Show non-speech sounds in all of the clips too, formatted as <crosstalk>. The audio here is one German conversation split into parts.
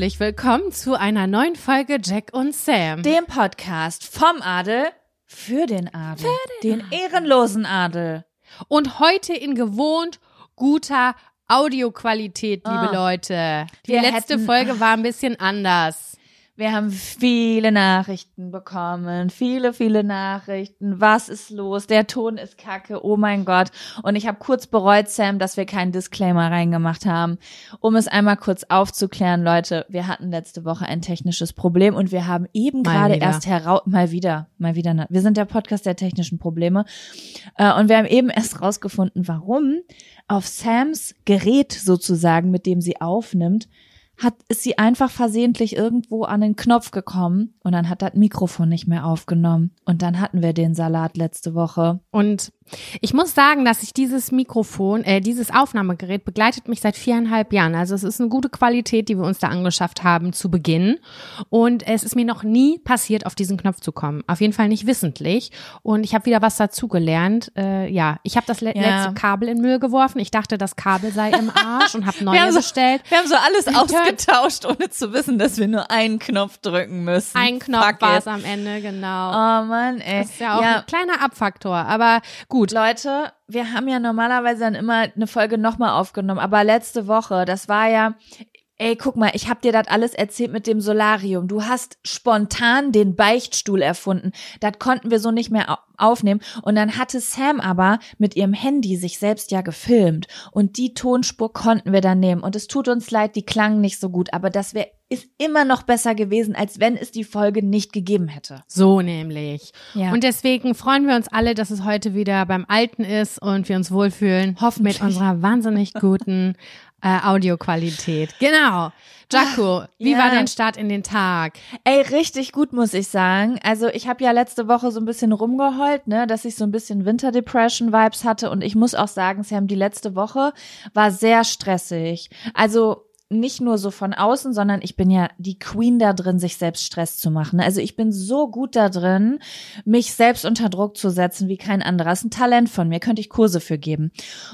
Herzlich willkommen zu einer neuen Folge Jack und Sam. Dem Podcast vom Adel für den Adel. den, ehrenlosen Adel. Und heute in gewohnt guter Audioqualität, liebe Ah. Leute. Die Wir letzte hätten- Folge war ein bisschen anders. Wir haben viele Nachrichten bekommen, viele, viele Nachrichten. Was ist los? Der Ton ist kacke, oh mein Gott. Und ich habe kurz bereut, Sam, dass wir keinen Disclaimer reingemacht haben. Um es einmal kurz aufzuklären, Leute, wir hatten letzte Woche ein technisches Problem und wir haben eben gerade erst heraus, mal wieder, mal wieder, ne- wir sind der Podcast der technischen Probleme. Äh, Und wir haben eben erst rausgefunden, warum auf Sams Gerät sozusagen, mit dem sie aufnimmt, hat, ist sie einfach versehentlich irgendwo an den Knopf gekommen und dann hat das Mikrofon nicht mehr aufgenommen. Und dann hatten wir den Salat letzte Woche. Und ich muss sagen, dass ich dieses Mikrofon, äh, dieses Aufnahmegerät begleitet mich seit viereinhalb Jahren. Also es ist eine gute Qualität, die wir uns da angeschafft haben zu Beginn. Und es ist mir noch nie passiert, auf diesen Knopf zu kommen. Auf jeden Fall nicht wissentlich. Und ich habe wieder was dazugelernt. Äh, ja, ich habe das le Ja. letzte Kabel in Müll geworfen. Ich dachte, das Kabel sei im Arsch und habe <laughs> neue Wir haben so- bestellt. Wir haben so alles <laughs> Return. ausgetauscht, ohne zu wissen, dass wir nur einen Knopf drücken müssen. Ein Knopf war es am Ende, genau. Oh Mann, ey. Das ist ja auch ein kleiner Abfaktor. Aber gut. Leute, wir haben ja normalerweise dann immer eine Folge nochmal aufgenommen, aber letzte Woche, das war ja, ey, guck mal, ich hab dir das alles erzählt mit dem Solarium. Du hast spontan den Beichtstuhl erfunden. Das konnten wir so nicht mehr au- aufnehmen. Und dann hatte Sam aber mit ihrem Handy sich selbst ja gefilmt. Und die Tonspur konnten wir dann nehmen. Und es tut uns leid, die klangen nicht so gut, aber das wäre ist immer noch besser gewesen, als wenn es die Folge nicht gegeben hätte. So nämlich. Ja. Und deswegen freuen wir uns alle, dass es heute wieder beim Alten ist und wir uns wohlfühlen. Hoffentlich. Mit unserer wahnsinnig guten <laughs> äh, Audioqualität. Genau. Jaco, wie Ja. war dein Start in den Tag? Ey, richtig gut, muss ich sagen. Also ich habe ja letzte Woche so ein bisschen rumgeheult, ne, dass ich so ein bisschen Winterdepression-Vibes hatte. Und ich muss auch sagen, Sam, die letzte Woche war sehr stressig. Also nicht nur so von außen, sondern ich bin ja die Queen da drin, sich selbst Stress zu machen. Also ich bin so gut da drin, mich selbst unter Druck zu setzen wie kein anderer. Ist ein Talent von mir, könnte ich Kurse für geben.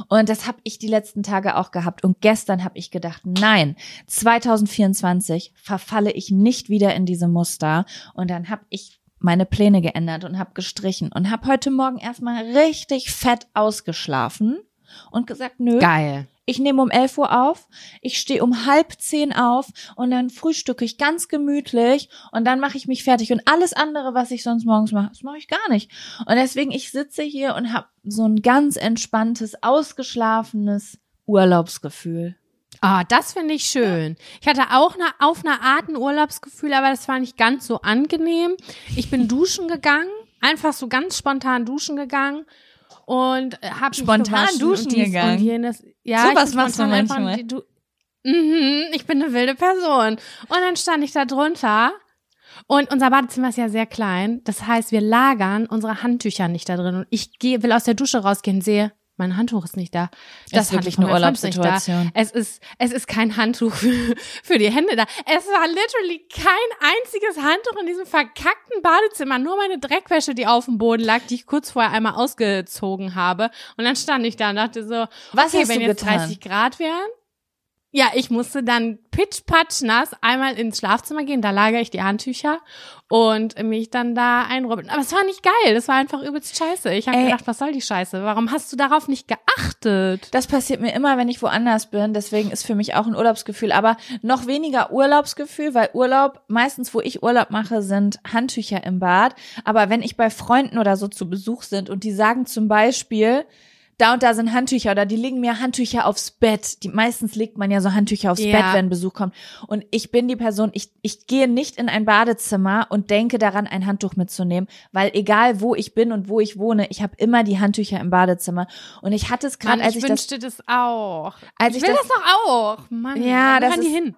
Und das habe ich die letzten Tage auch gehabt. Und gestern habe ich gedacht, nein, 2024 verfalle ich nicht wieder in diese Muster. Und dann habe ich meine Pläne geändert und habe gestrichen und habe heute Morgen erstmal richtig fett ausgeschlafen und gesagt, nö, Geil. Ich nehme um 11 Uhr auf, ich stehe um halb zehn auf und dann frühstücke ich ganz gemütlich und dann mache ich mich fertig und alles andere, was ich sonst morgens mache, das mache ich gar nicht. Und deswegen, ich sitze hier und habe so ein ganz entspanntes, ausgeschlafenes Urlaubsgefühl. Ah, das finde ich schön. Ich hatte auch eine, auf eine Art ein Urlaubsgefühl, aber das war nicht ganz so angenehm. Ich bin <laughs> duschen gegangen, einfach so ganz spontan duschen gegangen und habe Spontan duschen gegangen? jenes. Ja, So was machst du manchmal. Du mhm, ich bin eine wilde Person. Und dann stand ich da drunter und unser Badezimmer ist ja sehr klein. Das heißt, wir lagern unsere Handtücher nicht da drin. Und ich gehe, will aus der Dusche rausgehen, sehe, mein Handtuch ist nicht da. ist wirklich Handtuch eine Urlaubssituation. Es ist, es ist kein Handtuch für, für die Hände da. Es war literally kein einziges Handtuch in diesem verkackten Badezimmer. Nur meine Dreckwäsche, die auf dem Boden lag, die ich kurz vorher einmal ausgezogen habe. Und dann stand ich da und dachte so, Was okay, hast wenn du jetzt getan? 30 Grad wären, ja, ich musste dann pitch-patsch nass einmal ins Schlafzimmer gehen, da lagere ich die Handtücher und mich dann da einrobben. Aber es war nicht geil, das war einfach übelst scheiße. Ich habe gedacht, was soll die Scheiße? Warum hast du darauf nicht geachtet? Das passiert mir immer, wenn ich woanders bin. Deswegen ist für mich auch ein Urlaubsgefühl. Aber noch weniger Urlaubsgefühl, weil Urlaub, meistens wo ich Urlaub mache, sind Handtücher im Bad. Aber wenn ich bei Freunden oder so zu Besuch sind und die sagen zum Beispiel, da und da sind Handtücher oder die legen mir Handtücher aufs Bett. Die meistens legt man ja so Handtücher aufs Ja. Bett, wenn Besuch kommt. Und ich bin die Person, ich, ich gehe nicht in ein Badezimmer und denke daran, ein Handtuch mitzunehmen, weil egal wo ich bin und wo ich wohne, ich habe immer die Handtücher im Badezimmer. Und ich hatte es gerade, als ich ich das wünschte das, auch. als ich ich will das- das, doch auch. Mann, Ja, wo das die ist- hin.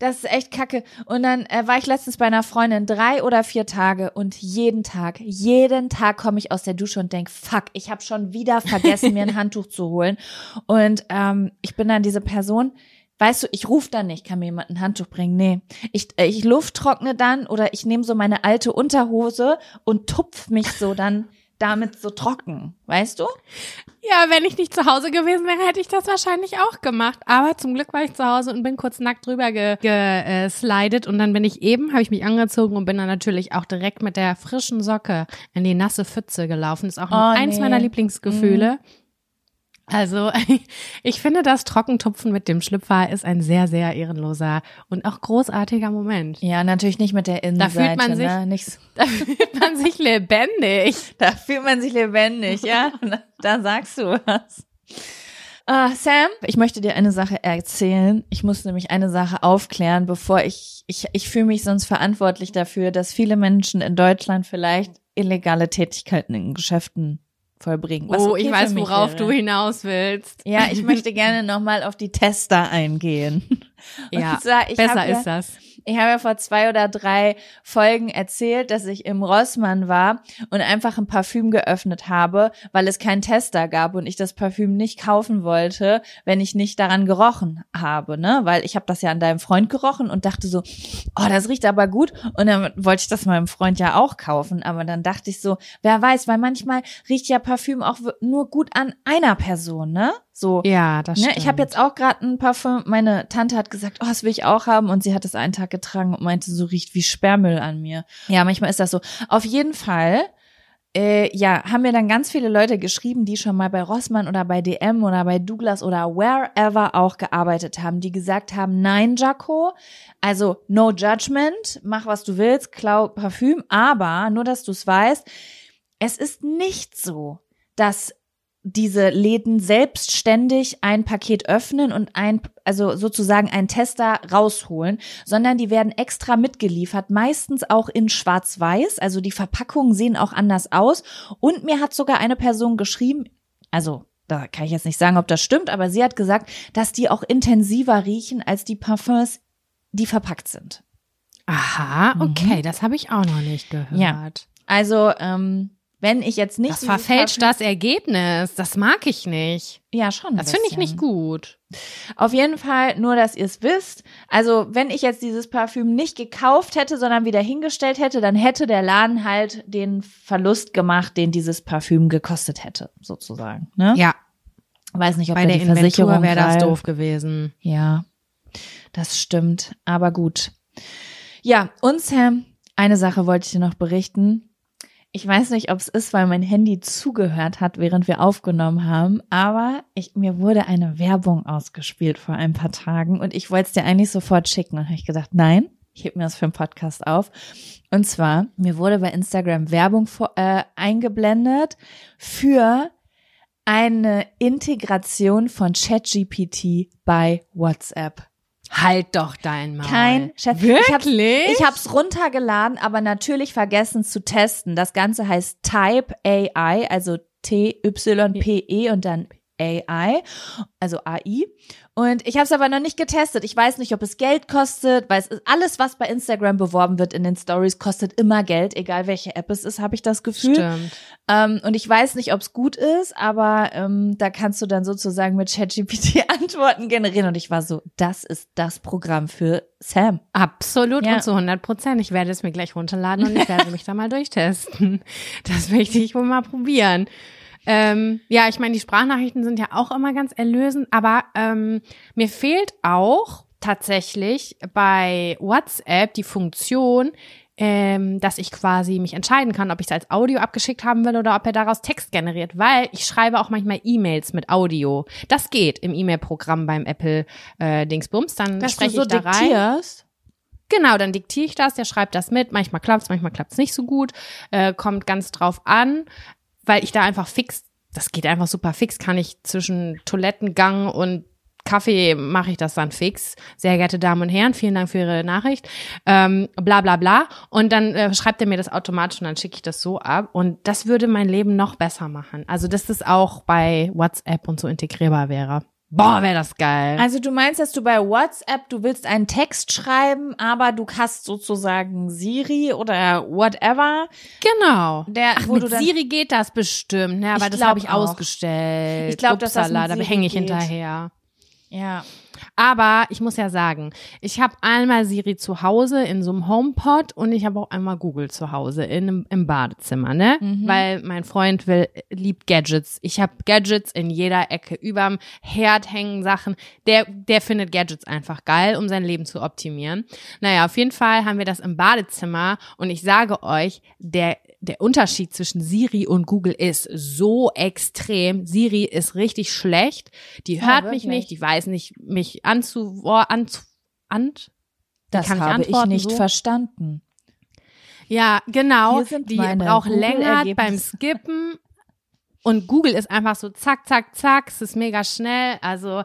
Das ist echt kacke. Und dann äh, war ich letztens bei einer Freundin drei oder vier Tage und jeden Tag, jeden Tag komme ich aus der Dusche und denk, fuck, ich habe schon wieder vergessen, mir ein <laughs> Handtuch zu holen. Und ähm, ich bin dann diese Person, weißt du, ich rufe dann nicht, kann mir jemand ein Handtuch bringen. Nee. Ich, äh, ich Luft trockne dann oder ich nehme so meine alte Unterhose und tupf mich so dann damit so trocken, weißt du? Ja, wenn ich nicht zu Hause gewesen wäre, hätte ich das wahrscheinlich auch gemacht. Aber zum Glück war ich zu Hause und bin kurz nackt drüber geslidet ge, äh, und dann bin ich eben, habe ich mich angezogen und bin dann natürlich auch direkt mit der frischen Socke in die nasse Pfütze gelaufen. ist auch Oh, eins nee. meiner Lieblingsgefühle. Also <laughs> ich finde, das Trockentupfen mit dem Schlüpfer ist ein sehr, sehr ehrenloser und auch großartiger Moment. Ja, natürlich nicht mit der Innenseite. fühlt man sich- ne? Nicht, <laughs> Da fühlt man sich lebendig. Da fühlt man sich lebendig, ja. <laughs> Da sagst du was. Ah, Sam, ich möchte dir eine Sache erzählen. Ich muss nämlich eine Sache aufklären, bevor ich, ich, ich fühle mich sonst verantwortlich dafür, dass viele Menschen in Deutschland vielleicht illegale Tätigkeiten in Geschäften vollbringen. was oh, okay ich weiß, worauf wäre. du hinaus willst. Ja, ich möchte gerne nochmal auf die Tester eingehen. <laughs> Ja, Und zwar, ich besser hab ja, ist das. Ich habe ja vor zwei oder drei Folgen erzählt, dass ich im Rossmann war und einfach ein Parfüm geöffnet habe, weil es keinen Tester gab und ich das Parfüm nicht kaufen wollte, wenn ich nicht daran gerochen habe, ne? Weil ich habe das ja an deinem Freund gerochen und dachte so, oh, das riecht aber gut und dann wollte ich das meinem Freund ja auch kaufen, aber dann dachte ich so, wer weiß, weil manchmal riecht ja Parfüm auch nur gut an einer Person, ne? So. Ja, das Ne, stimmt. ich habe jetzt auch gerade ein Parfüm. Meine Tante hat gesagt, oh, das will ich auch haben. Und sie hat es einen Tag getragen und meinte, so riecht wie Sperrmüll an mir. Ja, manchmal ist das so. Auf jeden Fall, äh, ja, haben mir dann ganz viele Leute geschrieben, die schon mal bei Rossmann oder bei DM oder bei Douglas oder wherever auch gearbeitet haben, die gesagt haben, nein, Jaco, also no judgment, mach was du willst, klau Parfüm, aber nur, dass du es weißt, es ist nicht so, dass diese Läden selbstständig ein Paket öffnen und ein, also sozusagen einen Tester rausholen, sondern die werden extra mitgeliefert, meistens auch in schwarz-weiß, also die Verpackungen sehen auch anders aus und mir hat sogar eine Person geschrieben, also da kann ich jetzt nicht sagen, ob das stimmt, aber sie hat gesagt, dass die auch intensiver riechen als die Parfums, die verpackt sind. Aha, okay, das habe ich auch noch nicht gehört. Mhm. Ja, Also, ähm, wenn ich jetzt nicht Das verfälscht das Ergebnis. Das mag ich nicht. Ja, schon. Das finde ich nicht gut. Auf jeden Fall, nur dass ihr es wisst. Also, wenn ich jetzt dieses Parfüm nicht gekauft hätte, sondern wieder hingestellt hätte, dann hätte der Laden halt den Verlust gemacht, den dieses Parfüm gekostet hätte, sozusagen. Ne? Ja, Weiß nicht, ob bei der die Versicherung Inventur wäre das doof gewesen. Ja, das stimmt. Aber gut. Ja, und Sam, eine Sache wollte ich dir noch berichten. Ich weiß nicht, ob es ist, weil mein Handy zugehört hat, während wir aufgenommen haben, aber ich, mir wurde eine Werbung ausgespielt vor ein paar Tagen und ich wollte es dir eigentlich sofort schicken. Und habe ich gedacht, nein, ich heb mir das für einen Podcast auf. Und zwar, mir wurde bei Instagram Werbung vor, äh, eingeblendet für eine Integration von ChatGPT bei WhatsApp. Halt doch dein Maul. Kein Chef. Wirklich? Ich habe es runtergeladen, aber natürlich vergessen zu testen. Das Ganze heißt Type AI, also T-Y-P-E und dann AI, also AI. Und ich habe es aber noch nicht getestet. Ich weiß nicht, ob es Geld kostet, weil es ist alles, was bei Instagram beworben wird in den Stories, kostet immer Geld, egal welche App es ist, habe ich das Gefühl. Stimmt. Ähm, und ich weiß nicht, ob es gut ist, aber ähm, da kannst du dann sozusagen mit ChatGPT <laughs> Antworten generieren. Und ich war so, das ist das Programm für Sam. Absolut Ja. und zu 100 Prozent. Ich werde es mir gleich runterladen und ich werde <laughs> mich da mal durchtesten. Das möchte ich wohl mal probieren. Ähm, ja, ich meine, die Sprachnachrichten sind ja auch immer ganz erlösend, aber ähm, mir fehlt auch tatsächlich bei WhatsApp die Funktion, ähm, dass ich quasi mich entscheiden kann, ob ich es als Audio abgeschickt haben will oder ob er daraus Text generiert, weil ich schreibe auch manchmal E-Mails mit Audio. Das geht im E-Mail-Programm beim Apple äh, Dingsbums. Dann spreche ich da rein. diktierst. Genau, dann diktiere ich das, der schreibt das mit. Manchmal klappt's, manchmal klappt's nicht so gut. Äh, kommt ganz drauf an, weil ich da einfach fix, das geht einfach super fix, kann ich zwischen Toilettengang und Kaffee mache ich das dann fix. Sehr geehrte Damen und Herren, vielen Dank für Ihre Nachricht. Ähm, bla bla bla. Und dann äh, schreibt er mir das automatisch und dann schicke ich das so ab. Und das würde mein Leben noch besser machen. Also, dass das auch bei WhatsApp und so integrierbar wäre. Boah, wäre das geil. Also du meinst, dass du bei WhatsApp, du willst einen Text schreiben, aber du hast sozusagen Siri oder whatever, Genau. der, Ach, wo mit du dann, Siri geht das bestimmt, ne? Aber das habe ich auch. ausgestellt. Ich glaub, dass das da hänge ich geht. hinterher. ja. Aber ich muss ja sagen, ich habe einmal Siri zu Hause in so einem HomePod und ich habe auch einmal Google zu Hause in, im Badezimmer, ne? Mhm. Weil mein Freund will, liebt Gadgets. Ich habe Gadgets in jeder Ecke. Überm Herd hängen Sachen. Der, der findet Gadgets einfach geil, um sein Leben zu optimieren. Naja, auf jeden Fall haben wir das im Badezimmer und ich sage euch, der der Unterschied zwischen Siri und Google ist so extrem. Siri ist richtig schlecht. Die Ja, hört mich wirklich. nicht, die weiß nicht, mich anzu, anzu, an, Das habe ich nicht so? verstanden. ja, genau. Die braucht länger beim Skippen. Und Google ist einfach so zack, zack, zack. Es ist mega schnell. Also,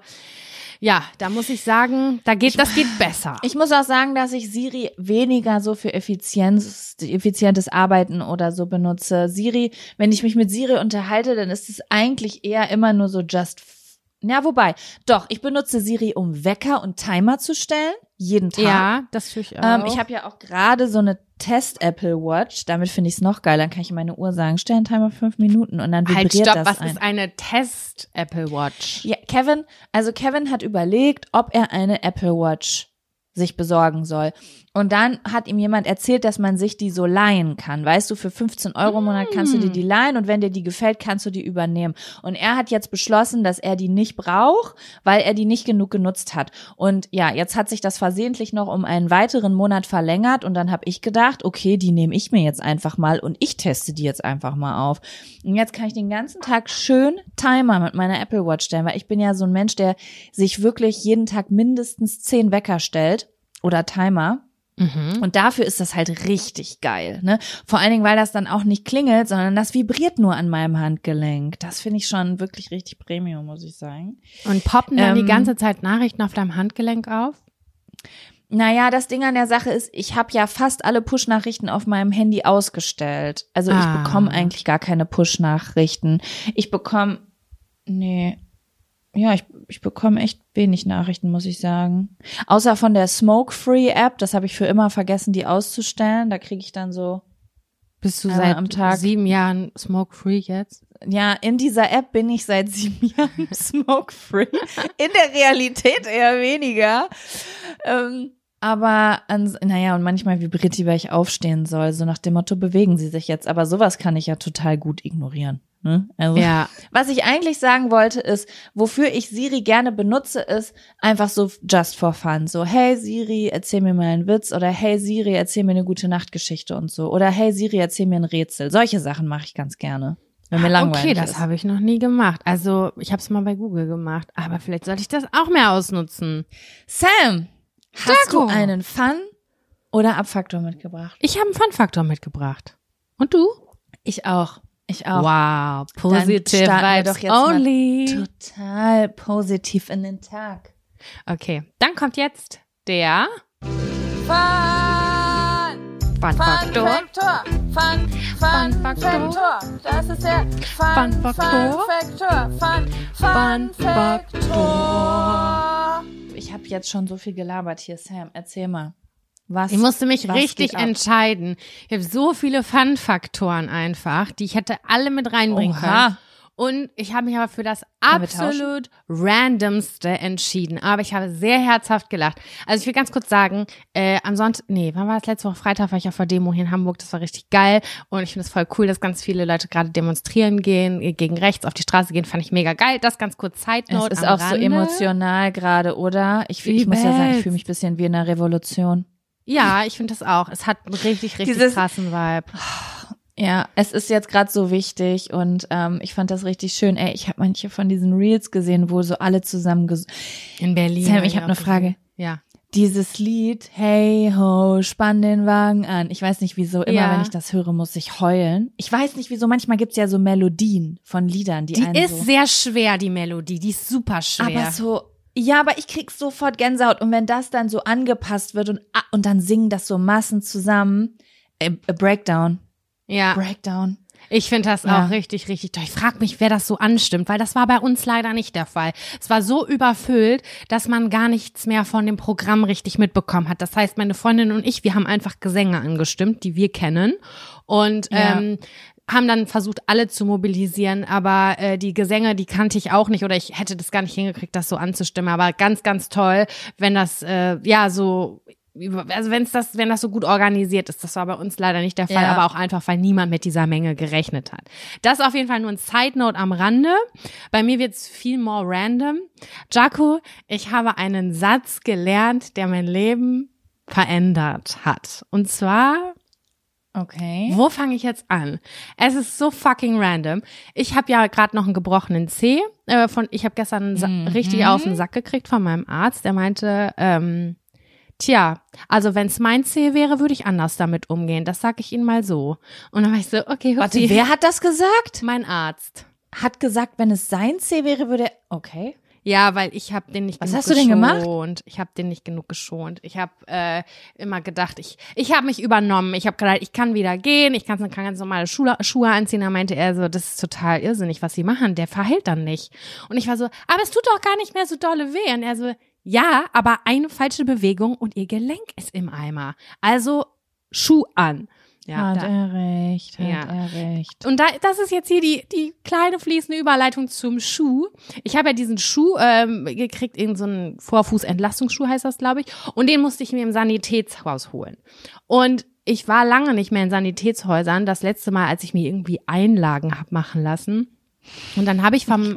ja, da muss ich sagen, da geht, das geht besser. <laughs> Ich muss auch sagen, dass ich Siri weniger so für Effizienz, effizientes Arbeiten oder so benutze. Siri, wenn ich mich mit Siri unterhalte, dann ist es eigentlich eher immer nur so just. f- Ja, wobei, doch, ich benutze Siri, um Wecker und Timer zu stellen, jeden Tag. ja, das tue ich auch. Ähm, ich habe ja auch gerade so eine Test Apple Watch. Damit finde ich es noch geil. Dann kann ich meine Uhr sagen, stell einen Timer fünf Minuten und dann halt, vibriert stopp, das was ein. ist eine Test Apple Watch? Ja, Kevin, also Kevin hat überlegt, ob er eine Apple Watch sich besorgen soll. Und dann hat ihm jemand erzählt, dass man sich die so leihen kann. Weißt du, für 15 Euro im Monat kannst du dir die leihen und wenn dir die gefällt, kannst du die übernehmen. Und er hat jetzt beschlossen, dass er die nicht braucht, weil er die nicht genug genutzt hat. Und ja, jetzt hat sich das versehentlich noch um einen weiteren Monat verlängert und dann habe ich gedacht, okay, die nehme ich mir jetzt einfach mal und ich teste die jetzt einfach mal auf. Und jetzt kann ich den ganzen Tag schön Timer mit meiner Apple Watch stellen, weil ich bin ja so ein Mensch, der sich wirklich jeden Tag mindestens zehn Wecker stellt oder Timer. Mhm. Und dafür ist das halt richtig geil, ne? Vor allen Dingen, weil das dann auch nicht klingelt, sondern das vibriert nur an meinem Handgelenk. Das finde ich schon wirklich richtig Premium, muss ich sagen. Und poppen dann die Ähm, ganze Zeit Nachrichten auf deinem Handgelenk auf? Naja, das Ding an der Sache ist, ich habe ja fast alle Push-Nachrichten auf meinem Handy ausgestellt. Also ich Ah. bekomme eigentlich gar keine Push-Nachrichten. Ich bekomme, nee, ja, ich, ich bekomme echt wenig Nachrichten, muss ich sagen. Außer von der Smoke-Free-App, das habe ich für immer vergessen, die auszustellen. Da kriege ich dann so, Bist du seit am Tag. sieben Jahren smoke-free jetzt? ja, in dieser App bin ich seit sieben <laughs> Jahren Smoke-Free. In der Realität eher weniger. Ähm, aber, ans, naja, und manchmal vibriert die, weil ich aufstehen soll. So nach dem Motto, bewegen sie sich jetzt. Aber sowas kann ich ja total gut ignorieren. Ne? Also, Ja. <laughs> was ich eigentlich sagen wollte ist, wofür ich Siri gerne benutze, ist einfach so just for fun. So, hey Siri, erzähl mir mal einen Witz oder hey Siri, erzähl mir eine gute Nachtgeschichte und so. Oder hey Siri, erzähl mir ein Rätsel. Solche Sachen mache ich ganz gerne. Wenn mir langweilig Okay, das habe ich noch nie gemacht. Also, ich habe es mal bei Google gemacht, aber vielleicht sollte ich das auch mehr ausnutzen. Sam, hast Jaco. du einen Fun oder Abfaktor mitgebracht? Ich habe einen Fun-Faktor mitgebracht. Und du? Ich auch. Ich auch. Wow, positive vibes doch jetzt only. Total positiv in den Tag. Okay, dann kommt jetzt der Fun, Fun Fun Faktor. Faktor, Fun, Fun, Fun Faktor. Faktor. Das ist der Fun, Fun Faktor. Faktor, Fun, Fun Fun Faktor. Ich habe jetzt schon so viel gelabert hier, Sam. Erzähl mal. Was? Ich musste mich richtig entscheiden. Ich habe so viele Fun-Faktoren einfach, die ich hätte alle mit reinbringen Oha. können. Und ich habe mich aber für das absolut randomste entschieden. Aber ich habe sehr herzhaft gelacht. Also ich will ganz kurz sagen, äh, am Sonntag, nee, wann war das letzte Woche Freitag, war ich auf der Demo hier in Hamburg. Das war richtig geil. Und ich finde es voll cool, dass ganz viele Leute gerade demonstrieren gehen, äh, gegen rechts auf die Straße gehen. Fand ich mega geil. Das ganz kurz Side Es ist auch so Rande. emotional gerade, oder? Ich, ich muss ja sagen, ich fühle mich ein bisschen wie in einer Revolution. Ja, ich finde das auch. Es hat einen richtig, richtig Dieses- krassen Vibe. Ja, es ist jetzt gerade so wichtig und ähm, ich fand das richtig schön. Ey, ich habe manche von diesen Reels gesehen, wo so alle zusammen ges In Berlin. Sam, ich hab auch eine Frage. Ja. dieses Lied Hey ho, spann den Wagen an. Ich weiß nicht wieso, immer Ja. wenn ich das höre, muss ich heulen. Ich weiß nicht wieso, manchmal gibt's ja so Melodien von Liedern, die, Die einen ist so sehr schwer, die Melodie. Die ist super schwer. aber so ja, aber ich krieg sofort Gänsehaut und wenn das dann so angepasst wird und ah, und dann singen das so Massen zusammen, äh, äh, Breakdown, ja. Breakdown. Ich finde das Ja. auch richtig, richtig toll. Ich frage mich, wer das so anstimmt, weil das war bei uns leider nicht der Fall. Es war so überfüllt, dass man gar nichts mehr von dem Programm richtig mitbekommen hat. Das heißt, meine Freundin und ich, wir haben einfach Gesänge angestimmt, die wir kennen. Und Ja. ähm, haben dann versucht, alle zu mobilisieren, aber äh, die Gesänge, die kannte ich auch nicht oder ich hätte das gar nicht hingekriegt, das so anzustimmen. Aber ganz, ganz toll, wenn das äh, ja so also wenn es das, wenn das so gut organisiert ist, das war bei uns leider nicht der Fall, Ja. aber auch einfach, weil niemand mit dieser Menge gerechnet hat. Das ist auf jeden Fall nur ein Side Note am Rande. Bei mir wird's viel more random. Jaco, ich habe einen Satz gelernt, der mein Leben verändert hat. Und zwar Okay. wo fange ich jetzt an? Es ist so fucking random. Ich habe ja gerade noch einen gebrochenen Zeh. Äh, von, ich habe gestern Mhm. richtig auf den Sack gekriegt von meinem Arzt. Der meinte, ähm, tja, also wenn es mein Zeh wäre, würde ich anders damit umgehen. Das sag ich Ihnen mal so. Und dann war ich so, okay, Warte, Hupsi. wer hat das gesagt? Mein Arzt. Hat gesagt, wenn es sein C wäre, würde er okay. Ja, weil ich habe den nicht Was genug hast du denn gemacht? geschont. Ich habe den nicht genug geschont. Ich habe äh, immer gedacht, ich ich habe mich übernommen. Ich habe gedacht, ich kann wieder gehen, ich kann, kann ganz normale Schuhe, Schuhe anziehen. Da meinte er so, das ist total irrsinnig, was sie machen. Der verhält dann nicht. Und ich war so, aber es tut doch gar nicht mehr so dolle weh. Und er so, ja, aber eine falsche Bewegung und ihr Gelenk ist im Eimer. Also Schuh an. Ja, hat da, er recht, hat Ja. er recht. und da, das ist jetzt hier die, die kleine fließende Überleitung zum Schuh. Ich habe ja diesen Schuh ähm, gekriegt, in so einen Vorfußentlastungsschuh heißt das, glaube ich. Und den musste ich mir im Sanitätshaus holen. Und ich war lange nicht mehr in Sanitätshäusern. Das letzte Mal, als ich mir irgendwie Einlagen hab machen lassen. Und dann habe ich <laughs> vom,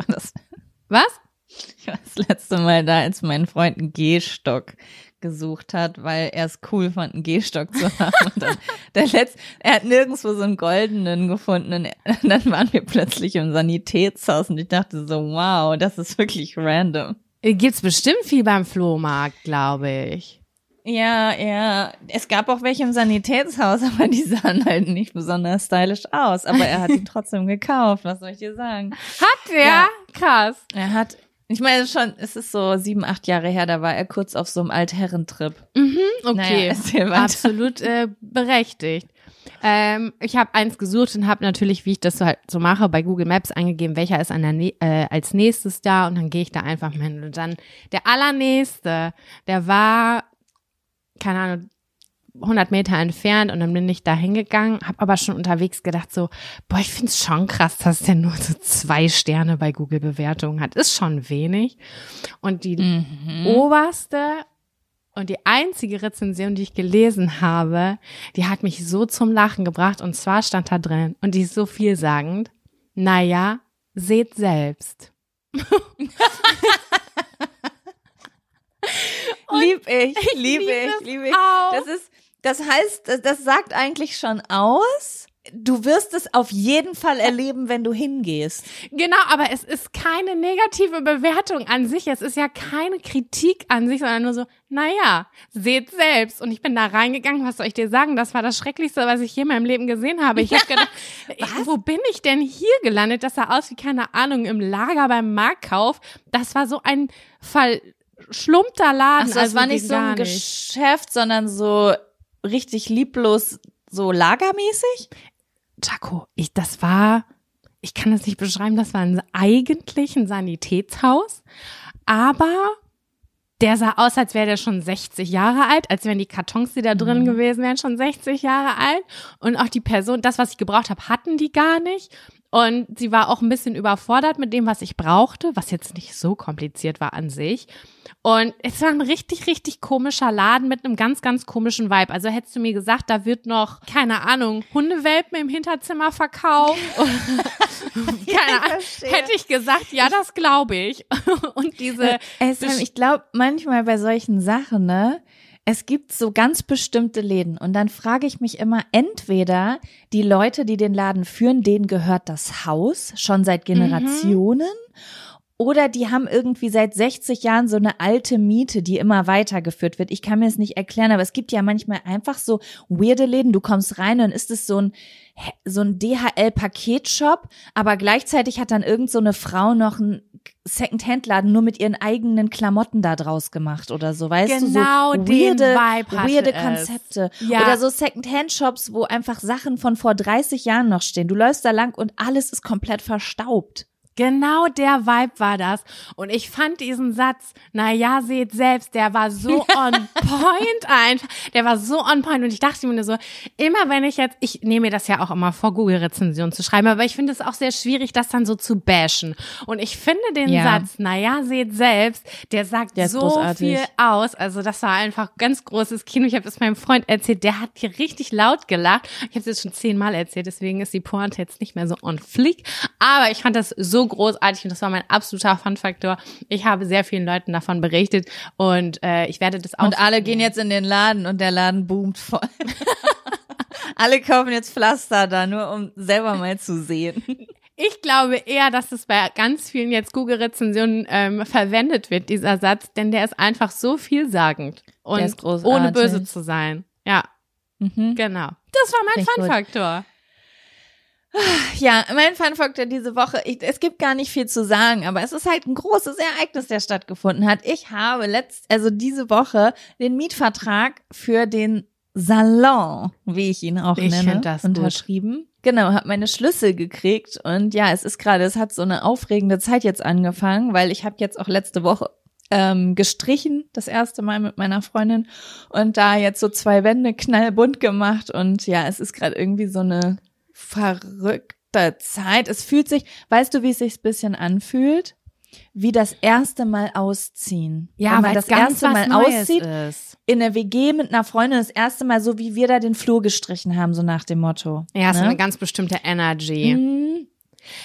was? Ich war das letzte Mal da, als mein Freund einen Gehstock gesucht hat, weil er es cool fand, einen Gehstock zu <laughs> haben. Und dann, der Letz, er hat nirgendwo so einen goldenen gefunden. Und <laughs> dann waren wir plötzlich im Sanitätshaus und ich dachte so, wow, das ist wirklich random. Äh, Gibt's bestimmt viel beim Flohmarkt, glaube ich. Ja, ja. Es gab auch welche im Sanitätshaus, <laughs> aber die sahen halt nicht besonders stylisch aus. Aber er hat ihn trotzdem gekauft, was soll ich dir sagen? Hat der? Ja. Krass. Er hat, ich meine schon, es ist so sieben, acht Jahre her, da war er kurz auf so einem Altherrentrip. Mhm, okay. Naja. Absolut äh, berechtigt. Ähm, ich habe eins gesucht und habe natürlich, wie ich das so halt so mache, bei Google Maps eingegeben, welcher ist an der, äh, als nächstes da und dann gehe ich da einfach mal hin. Und dann der allernächste, der war, keine Ahnung, 100 Meter entfernt und dann bin ich da hingegangen, habe aber schon unterwegs gedacht so, boah, ich find's schon krass, dass der nur so zwei Sterne bei Google Bewertungen hat. Ist schon wenig. Und die Mhm. oberste und die einzige Rezension, die ich gelesen habe, die hat mich so zum Lachen gebracht. Und zwar stand da drin, und die ist so vielsagend, naja, seht selbst. <laughs> lieb ich, lieb liebe ich, es lieb ich. Das ist, das heißt, das, sagt eigentlich schon aus. du wirst es auf jeden Fall erleben, wenn du hingehst. Genau, aber es ist keine negative Bewertung an sich. Es ist ja keine Kritik an sich, sondern nur so, naja, seht selbst. Und ich bin da reingegangen, was soll ich dir sagen? Das war das Schrecklichste, was ich je in meinem Leben gesehen habe. Ich habe <laughs> gedacht, ich, wo bin ich denn hier gelandet? Das sah aus wie, keine Ahnung, im Lager beim Marktkauf. Das war so ein verschlumpter Laden. Also, es also war nicht so ein. Geschäft, sondern so richtig lieblos, so lagermäßig. Jaco, ich, das war, ich kann das nicht beschreiben, das war ein, eigentlich ein Sanitätshaus, aber der sah aus, als wäre der schon 60 Jahre alt, als wären die Kartons, die da drin gewesen wären, schon 60 Jahre alt. Und auch die Person, das, was ich gebraucht habe, hatten die gar nicht. Und sie war auch ein bisschen überfordert mit dem, was ich brauchte, was jetzt nicht so kompliziert war an sich. Und es war ein richtig, richtig komischer Laden mit einem ganz, ganz komischen Vibe. Also hättest du mir gesagt, da wird noch, keine Ahnung, Hundewelpen im Hinterzimmer verkauft. <laughs> <laughs> keine Ahnung. Hätte ich gesagt, ja, das glaube ich. <laughs> Und diese, Ey, Sam, ich glaube manchmal bei solchen Sachen, ne? Es gibt so ganz bestimmte Läden und dann frage ich mich immer, entweder die Leute, die den Laden führen, denen gehört das Haus schon seit Generationen oder die haben irgendwie seit 60 Jahren so eine alte Miete, die immer weitergeführt wird. Ich kann mir es nicht erklären, aber es gibt ja manchmal einfach so weirde Läden. Du kommst rein und ist es so ein so ein DHL-Paketshop, aber gleichzeitig hat dann irgend so eine Frau noch einen Second-Hand-Laden nur mit ihren eigenen Klamotten da draus gemacht oder so, weißt Genau du? So den weirde, weirde. Konzepte. Ja. Oder so Second-Hand-Shops, wo einfach Sachen von vor 30 Jahren noch stehen. Du läufst da lang und alles ist komplett verstaubt. Genau der Vibe war das. Und ich fand diesen Satz, na ja, seht selbst, der war so <laughs> on point einfach. Der war so on point. Und ich dachte mir nur so, immer wenn ich jetzt, ich nehme mir das ja auch immer vor, Google-Rezensionen zu schreiben, aber ich finde es auch sehr schwierig, das dann so zu bashen. Und ich finde den Ja. Satz, na ja, seht selbst, der sagt Der so großartig. viel aus. Also das war einfach ganz großes Kino. Ich habe das meinem Freund erzählt, der hat hier richtig laut gelacht. Ich habe es jetzt schon zehnmal erzählt, deswegen ist die Pointe jetzt nicht mehr so on fleek. Aber ich fand das so großartig und das war mein absoluter Fun-Faktor. Ich habe sehr vielen Leuten davon berichtet und äh, ich werde das auch. Und alle gehen jetzt in den Laden und der Laden boomt voll. <laughs> alle kaufen jetzt Pflaster da, nur um selber mal zu sehen. Ich glaube eher, dass es bei ganz vielen jetzt Google-Rezensionen ähm, verwendet wird, dieser Satz, denn der ist einfach so vielsagend und ohne böse zu sein. Ja, Mhm. genau. Das war mein. Fun-Faktor. Ja, mein Fun-Faktor diese Woche, ich, es gibt gar nicht viel zu sagen, aber es ist halt ein großes Ereignis, der stattgefunden hat. Ich habe letzt, also diese Woche den Mietvertrag für den Salon, wie ich ihn auch Ich nenne, das gut. unterschrieben. Genau, habe meine Schlüssel gekriegt und ja, es ist gerade, es hat so eine aufregende Zeit jetzt angefangen, weil ich habe jetzt auch letzte Woche ähm, gestrichen, das erste Mal mit meiner Freundin und da jetzt so zwei Wände knallbunt gemacht und ja, es ist gerade irgendwie so eine verrückte Zeit. Es fühlt sich, weißt du, wie es sich ein bisschen anfühlt? Wie das erste Mal ausziehen. Wenn man weil das es ganz erste Mal Neues auszieht, ist. in der WG mit einer Freundin, das erste Mal so, wie wir da den Flur gestrichen haben, so nach dem Motto. Ja, ne? eine ganz bestimmte Energy. Mhm.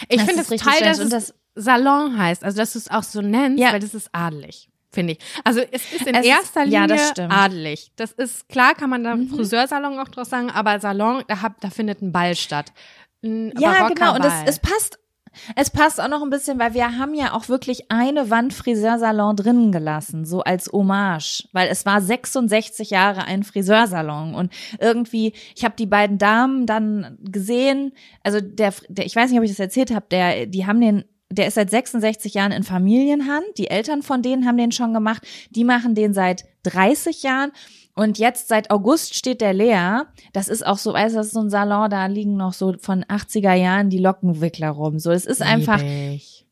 Ich Das finde es richtig toll, dass das- Salon heißt, also dass du es auch so nennst, Ja. weil das ist adelig, finde ich. Also es ist in Es ist- erster Linie ja. Mhm. adelig. Das ist klar, kann man da Friseursalon auch draus sagen, aber Salon, da, hab, da findet ein Ball statt. Ein Ja, genau. Und es, es passt. Es passt auch noch ein bisschen, weil wir haben ja auch wirklich eine Wand Friseursalon drinnen gelassen, so als Hommage, weil es war 66 Jahre ein Friseursalon und irgendwie, ich habe die beiden Damen dann gesehen, also der, der ich weiß nicht, ob ich das erzählt habe, der, die haben den der ist seit 66 Jahren in Familienhand. Die Eltern von denen haben den schon gemacht. Die machen den seit 30 Jahren. Und jetzt seit August steht der leer. Das ist auch so, weißt du, das ist so ein Salon, da liegen noch so von 80er Jahren die Lockenwickler rum. So, es ist einfach, Liebig.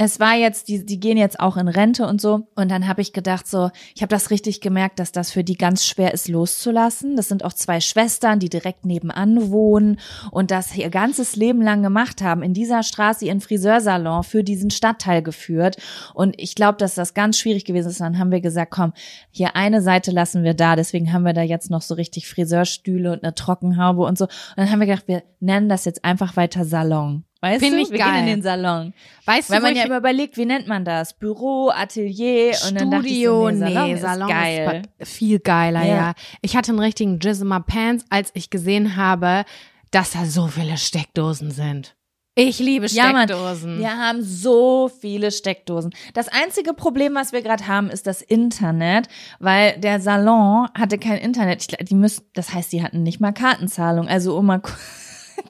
Es war jetzt, die, die gehen jetzt auch in Rente und so. Und dann habe ich gedacht, so, ich habe das richtig gemerkt, dass das für die ganz schwer ist, loszulassen. Das sind auch zwei Schwestern, die direkt nebenan wohnen und das ihr ganzes Leben lang gemacht haben, in dieser Straße ihren Friseursalon für diesen Stadtteil geführt. Und ich glaube, dass das ganz schwierig gewesen ist. Dann haben wir gesagt, komm, hier eine Seite lassen wir da. Deswegen haben wir da jetzt noch so richtig Friseurstühle und eine Trockenhaube und so. Und dann haben wir gedacht, wir nennen das jetzt einfach weiter Salon. Weißt Find du? ich wir geil. gehen in den Salon. Weißt Weil du, man ja immer überlegt, wie nennt man das? Büro, Atelier und dann dachte ich Studio, so, nee, Salon, nee, ist Salon geil. ist viel geiler, Ja. ja. Ich hatte einen richtigen Jisma Pants, als ich gesehen habe, dass da so viele Steckdosen sind. Ich liebe Ja. Steckdosen. Wir haben so viele Steckdosen. Das einzige Problem, was wir gerade haben, ist das Internet, weil der Salon hatte kein Internet. Ich, die müssen, das heißt, die hatten nicht mal Kartenzahlung. Also um mal <laughs>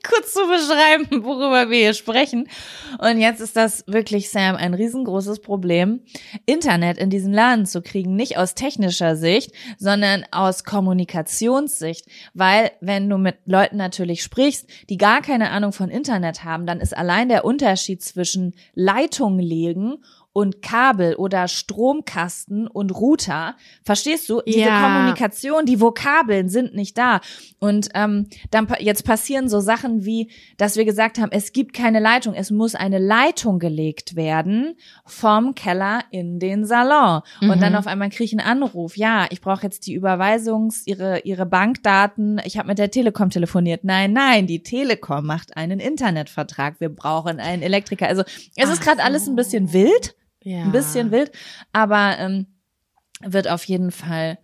kurz zu beschreiben, <laughs> worüber wir hier sprechen. Und jetzt ist das wirklich, Sam, ein riesengroßes Problem, Internet in diesen Laden zu kriegen. Nicht aus technischer Sicht, sondern aus Kommunikationssicht. Weil wenn du mit Leuten natürlich sprichst, die gar keine Ahnung von Internet haben, dann ist allein der Unterschied zwischen Leitung legen und Kabel oder Stromkasten und Router. Verstehst du? Diese Ja. Kommunikation, die Vokabeln sind nicht da. Und ähm, dann jetzt passieren so Sachen wie, dass wir gesagt haben, es gibt keine Leitung, es muss eine Leitung gelegt werden vom Keller in den Salon. Und dann auf einmal kriege ich einen Anruf. Ja, ich brauche jetzt die Überweisungs, ihre ihre Bankdaten. Ich habe mit der Telekom telefoniert. Nein, nein, die Telekom macht einen Internetvertrag. Wir brauchen einen Elektriker. Also es ist Ach gerade alles ein bisschen wild Ja. ein bisschen wild, aber ähm, wird auf jeden Fall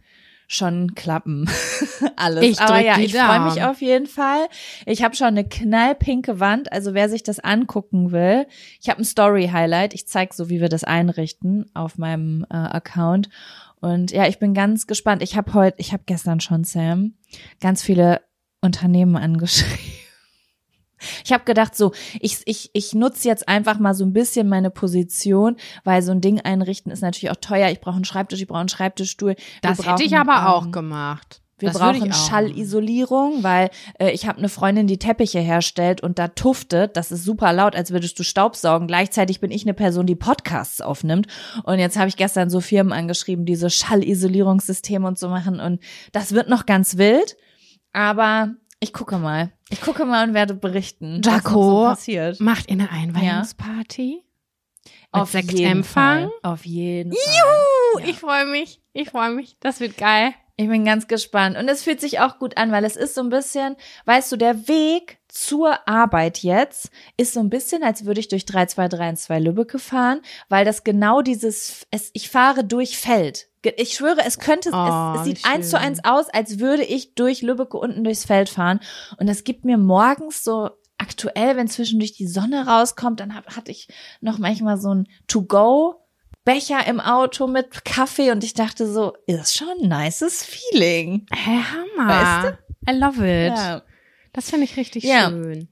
schon klappen. <laughs> Alles. Ich aber ja, ich freue mich auf jeden Fall. Ich habe schon eine knallpinke Wand, also wer sich das angucken will, ich habe ein Story Highlight. Ich zeige so, wie wir das einrichten auf meinem äh, Account. Und ja, ich bin ganz gespannt. Ich habe heute, ich habe gestern schon Sam ganz viele Unternehmen angeschrieben. Ich habe gedacht, so, ich, ich, ich nutze jetzt einfach mal so ein bisschen meine Position, weil so ein Ding einrichten ist natürlich auch teuer. Ich brauche einen Schreibtisch, ich brauche einen Schreibtischstuhl. Das hätte ich brauchen, aber auch ähm, gemacht. Wir das brauchen Schallisolierung, weil äh, ich habe eine Freundin, die Teppiche herstellt und da tuftet. Das ist super laut, als würdest du Staubsaugen. Gleichzeitig bin ich eine Person, die Podcasts aufnimmt. Und jetzt habe ich gestern so Firmen angeschrieben, die so Schallisolierungssysteme und so machen. Und das wird noch ganz wild. Aber ich gucke mal. Ich gucke mal und werde berichten, was Jaco, so passiert. Macht ihr eine Einweihungsparty? Mit Auf jeden Sektempfang? Fall. Auf jeden Fall. Juhu, Ja. ich freue mich. Ich freue mich. Das wird geil. Ich bin ganz gespannt. Und es fühlt sich auch gut an, weil es ist so ein bisschen, weißt du, der Weg zur Arbeit jetzt ist so ein bisschen, als würde ich durch 3232 Lübbecke fahren, weil das genau dieses, es, ich fahre durch Feld. Ich schwöre, es könnte, Oh, es, es wie sieht eins zu eins aus, als würde ich durch Lübbecke unten durchs Feld fahren. Und das gibt mir morgens so aktuell, wenn zwischendurch die Sonne rauskommt, dann hab, hatte ich noch manchmal so ein To-Go Becher im Auto mit Kaffee und ich dachte so, ist schon ein nices Feeling. Hey, Hammer. Weißt I love it. Ja. Das finde ich richtig Ja. schön.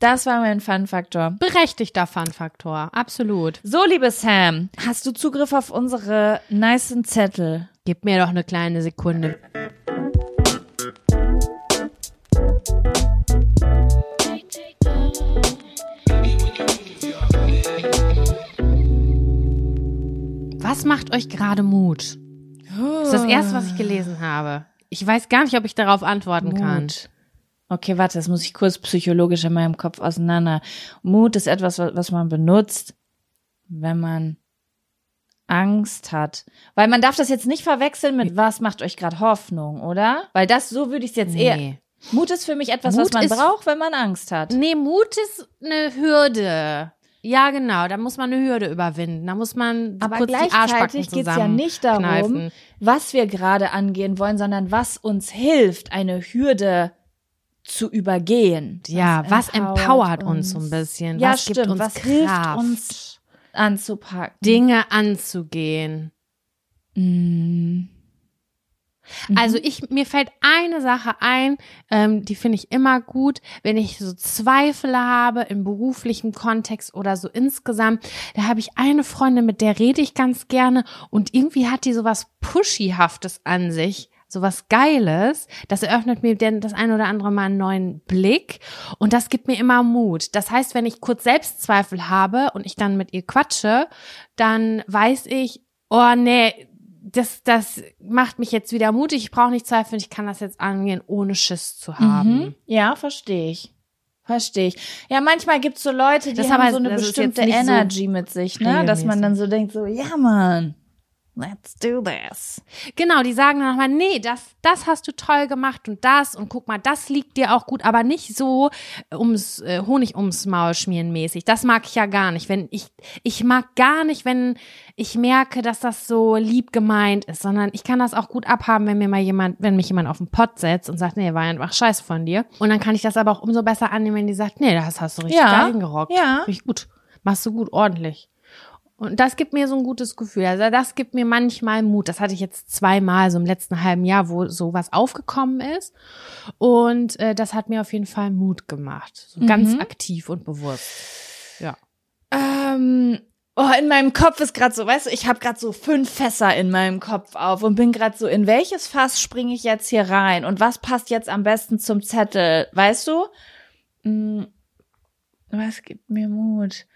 Das war mein Fun-Faktor. Berechtigter Fun-Faktor. Absolut. So, liebe Sam, hast du Zugriff auf unsere nicen Zettel? Gib mir doch eine kleine Sekunde. Was macht euch gerade Mut? Das ist das erste, was ich gelesen habe. Ich weiß gar nicht, ob ich darauf antworten kann. Mut. Okay, warte, das muss ich kurz psychologisch in meinem Kopf auseinander. Mut ist etwas, wa- was man benutzt, wenn man Angst hat. Weil man darf das jetzt nicht verwechseln mit was macht euch gerade Hoffnung, oder? Weil das, so würde ich es jetzt eher. Nee. Mut ist für mich etwas, Mut was man braucht, wenn man Angst hat. Nee, Mut ist eine Hürde. Ja, genau, da muss man eine Hürde überwinden. Da muss man Aber kurz die Arschbacken gleichzeitig geht es ja nicht darum, zusammenkneifen. was wir gerade angehen wollen, sondern was uns hilft, eine Hürde zu übergehen. Ja, was empowert uns so ein bisschen? Ja, was stimmt. gibt uns was Kraft, hilft uns anzupacken? Dinge anzugehen? Mm. Also ich, mir fällt eine Sache ein, ähm, die finde ich immer gut, wenn ich so Zweifel habe im beruflichen Kontext oder so insgesamt. Da habe ich eine Freundin, mit der rede ich ganz gerne und irgendwie hat die sowas Pushyhaftes an sich. Sowas Geiles, das eröffnet mir denn das ein oder andere Mal einen neuen Blick und das gibt mir immer Mut. Das heißt, wenn ich kurz Selbstzweifel habe und ich dann mit ihr quatsche, dann weiß ich, oh nee, das, das macht mich jetzt wieder mutig. Ich brauche nicht zweifeln, ich kann das jetzt angehen, ohne Schiss zu haben. Mhm. Ja, verstehe ich. Verstehe ich. Ja, manchmal gibt's so Leute, die Das haben aber- so eine bestimmte nicht so Energy mit sich, ne? Dass man dann so denkt, so, ja, Mann. Let's do this. Genau, die sagen dann nochmal, nee, das, das hast du toll gemacht und das und guck mal, das liegt dir auch gut, aber nicht so ums äh, Honig ums Maul schmieren mäßig. Das mag ich ja gar nicht. Wenn ich, ich mag gar nicht, wenn ich merke, dass das so lieb gemeint ist, sondern ich kann das auch gut abhaben, wenn mir mal jemand, wenn mich jemand auf den Pott setzt und sagt, nee, war einfach scheiße von dir. Und dann kann ich das aber auch umso besser annehmen, wenn die sagt, nee, das hast du richtig Ja, geil gerockt. ja. Richtig gut. Machst du gut, ordentlich. Und das gibt mir so ein gutes Gefühl. Also das gibt mir manchmal Mut. Das hatte ich jetzt zweimal so im letzten halben Jahr, wo sowas aufgekommen ist. Und äh, das hat mir auf jeden Fall Mut gemacht. So ganz aktiv und bewusst. Ja. Ähm, oh, in meinem Kopf ist gerade so, weißt du, ich habe gerade so fünf Fässer in meinem Kopf auf und bin gerade so, in welches Fass springe ich jetzt hier rein und was passt jetzt am besten zum Zettel, weißt du? Hm, was gibt mir Mut?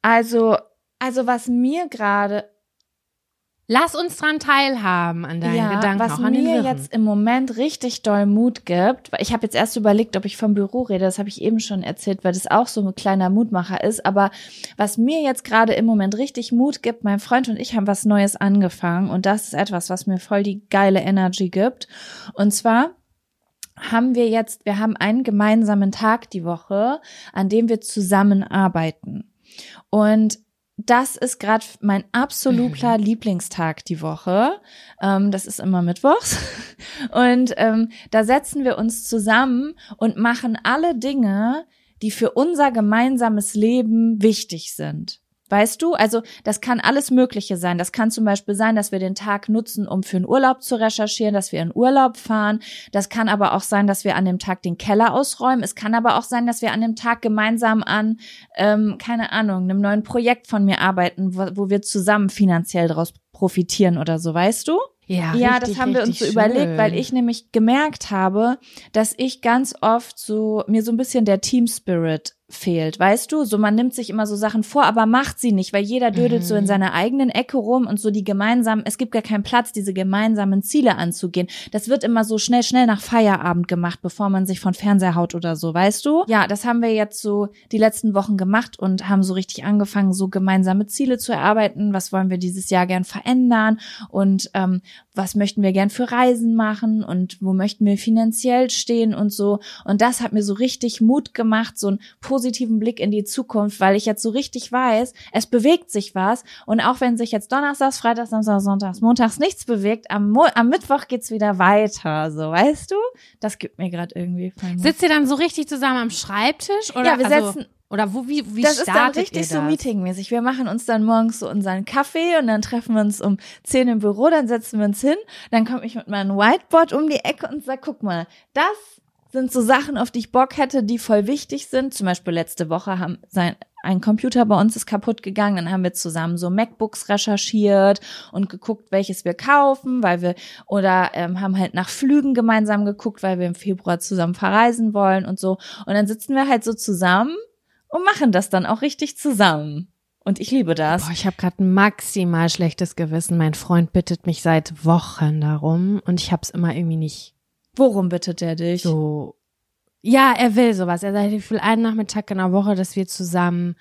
Also, also was mir gerade Lass uns dran teilhaben an deinen ja, Gedanken, was auch an den mir Wirren. jetzt im Moment richtig doll Mut gibt, weil ich habe jetzt erst überlegt, ob ich vom Büro rede, das habe ich eben schon erzählt, weil das auch so ein kleiner Mutmacher ist, aber was mir jetzt gerade im Moment richtig Mut gibt, mein Freund und ich haben was Neues angefangen und das ist etwas, was mir voll die geile Energy gibt und zwar haben wir jetzt, wir haben einen gemeinsamen Tag die Woche, an dem wir zusammenarbeiten. Und das ist gerade mein absoluter Lieblingstag die Woche. Ähm, das ist immer Mittwochs. Und ähm, da setzen wir uns zusammen und machen alle Dinge, die für unser gemeinsames Leben wichtig sind. Weißt du? Also das kann alles Mögliche sein. Das kann zum Beispiel sein, dass wir den Tag nutzen, um für einen Urlaub zu recherchieren, dass wir in Urlaub fahren. Das kann aber auch sein, dass wir an dem Tag den Keller ausräumen. Es kann aber auch sein, dass wir an dem Tag gemeinsam an, ähm, keine Ahnung, einem neuen Projekt von mir arbeiten, wo, wo wir zusammen finanziell daraus profitieren oder so, weißt du? ja, Ja, richtig, das haben wir uns so richtig überlegt, weil schön. ich nämlich gemerkt habe, dass ich ganz oft so, mir so ein bisschen der Team Spirit fehlt, weißt du? So, man nimmt sich immer so Sachen vor, aber macht sie nicht, weil jeder dödelt Mhm. so in seiner eigenen Ecke rum und so die gemeinsamen, es gibt gar keinen Platz, diese gemeinsamen Ziele anzugehen. Das wird immer so schnell, schnell nach Feierabend gemacht, bevor man sich von Fernseher haut oder so, weißt du? Ja, das haben wir jetzt so die letzten Wochen gemacht und haben so richtig angefangen, so gemeinsame Ziele zu erarbeiten. Was wollen wir dieses Jahr gern verändern und ähm, was möchten wir gern für Reisen machen und wo möchten wir finanziell stehen und so. Und das hat mir so richtig Mut gemacht, so einen positiven Blick in die Zukunft, weil ich jetzt so richtig weiß, es bewegt sich was. Und auch wenn sich jetzt Donnerstags, Freitags, Samstags, Sonntags, Montags nichts bewegt, am, Mo am Mittwoch geht's wieder weiter. So, weißt du? Das gibt mir gerade irgendwie. Sitzt ihr dann so richtig zusammen am Schreibtisch? Oder, Ja, wir also, setzen- Oder wo, wie, wie das ist dann startet richtig so das? meetingmäßig. Wir machen uns dann morgens so unseren Kaffee und dann treffen wir uns um 10 im Büro, dann setzen wir uns hin, dann komme ich mit meinem Whiteboard um die Ecke und sag, guck mal, das sind so Sachen, auf die ich Bock hätte, die voll wichtig sind. Zum Beispiel letzte Woche haben sein ein Computer bei uns ist kaputt gegangen, dann haben wir zusammen so MacBooks recherchiert und geguckt, welches wir kaufen, weil wir oder ähm, haben halt nach Flügen gemeinsam geguckt, weil wir im Februar zusammen verreisen wollen und so. Und dann sitzen wir halt so zusammen und machen das dann auch richtig zusammen. Und ich liebe das. Boah, ich habe gerade maximal schlechtes Gewissen. Mein Freund bittet mich seit Wochen darum und ich habe es immer irgendwie nicht Worum bittet er dich? so. Ja, er will sowas. Er sagt, ich will einen Nachmittag in der Woche, dass wir zusammen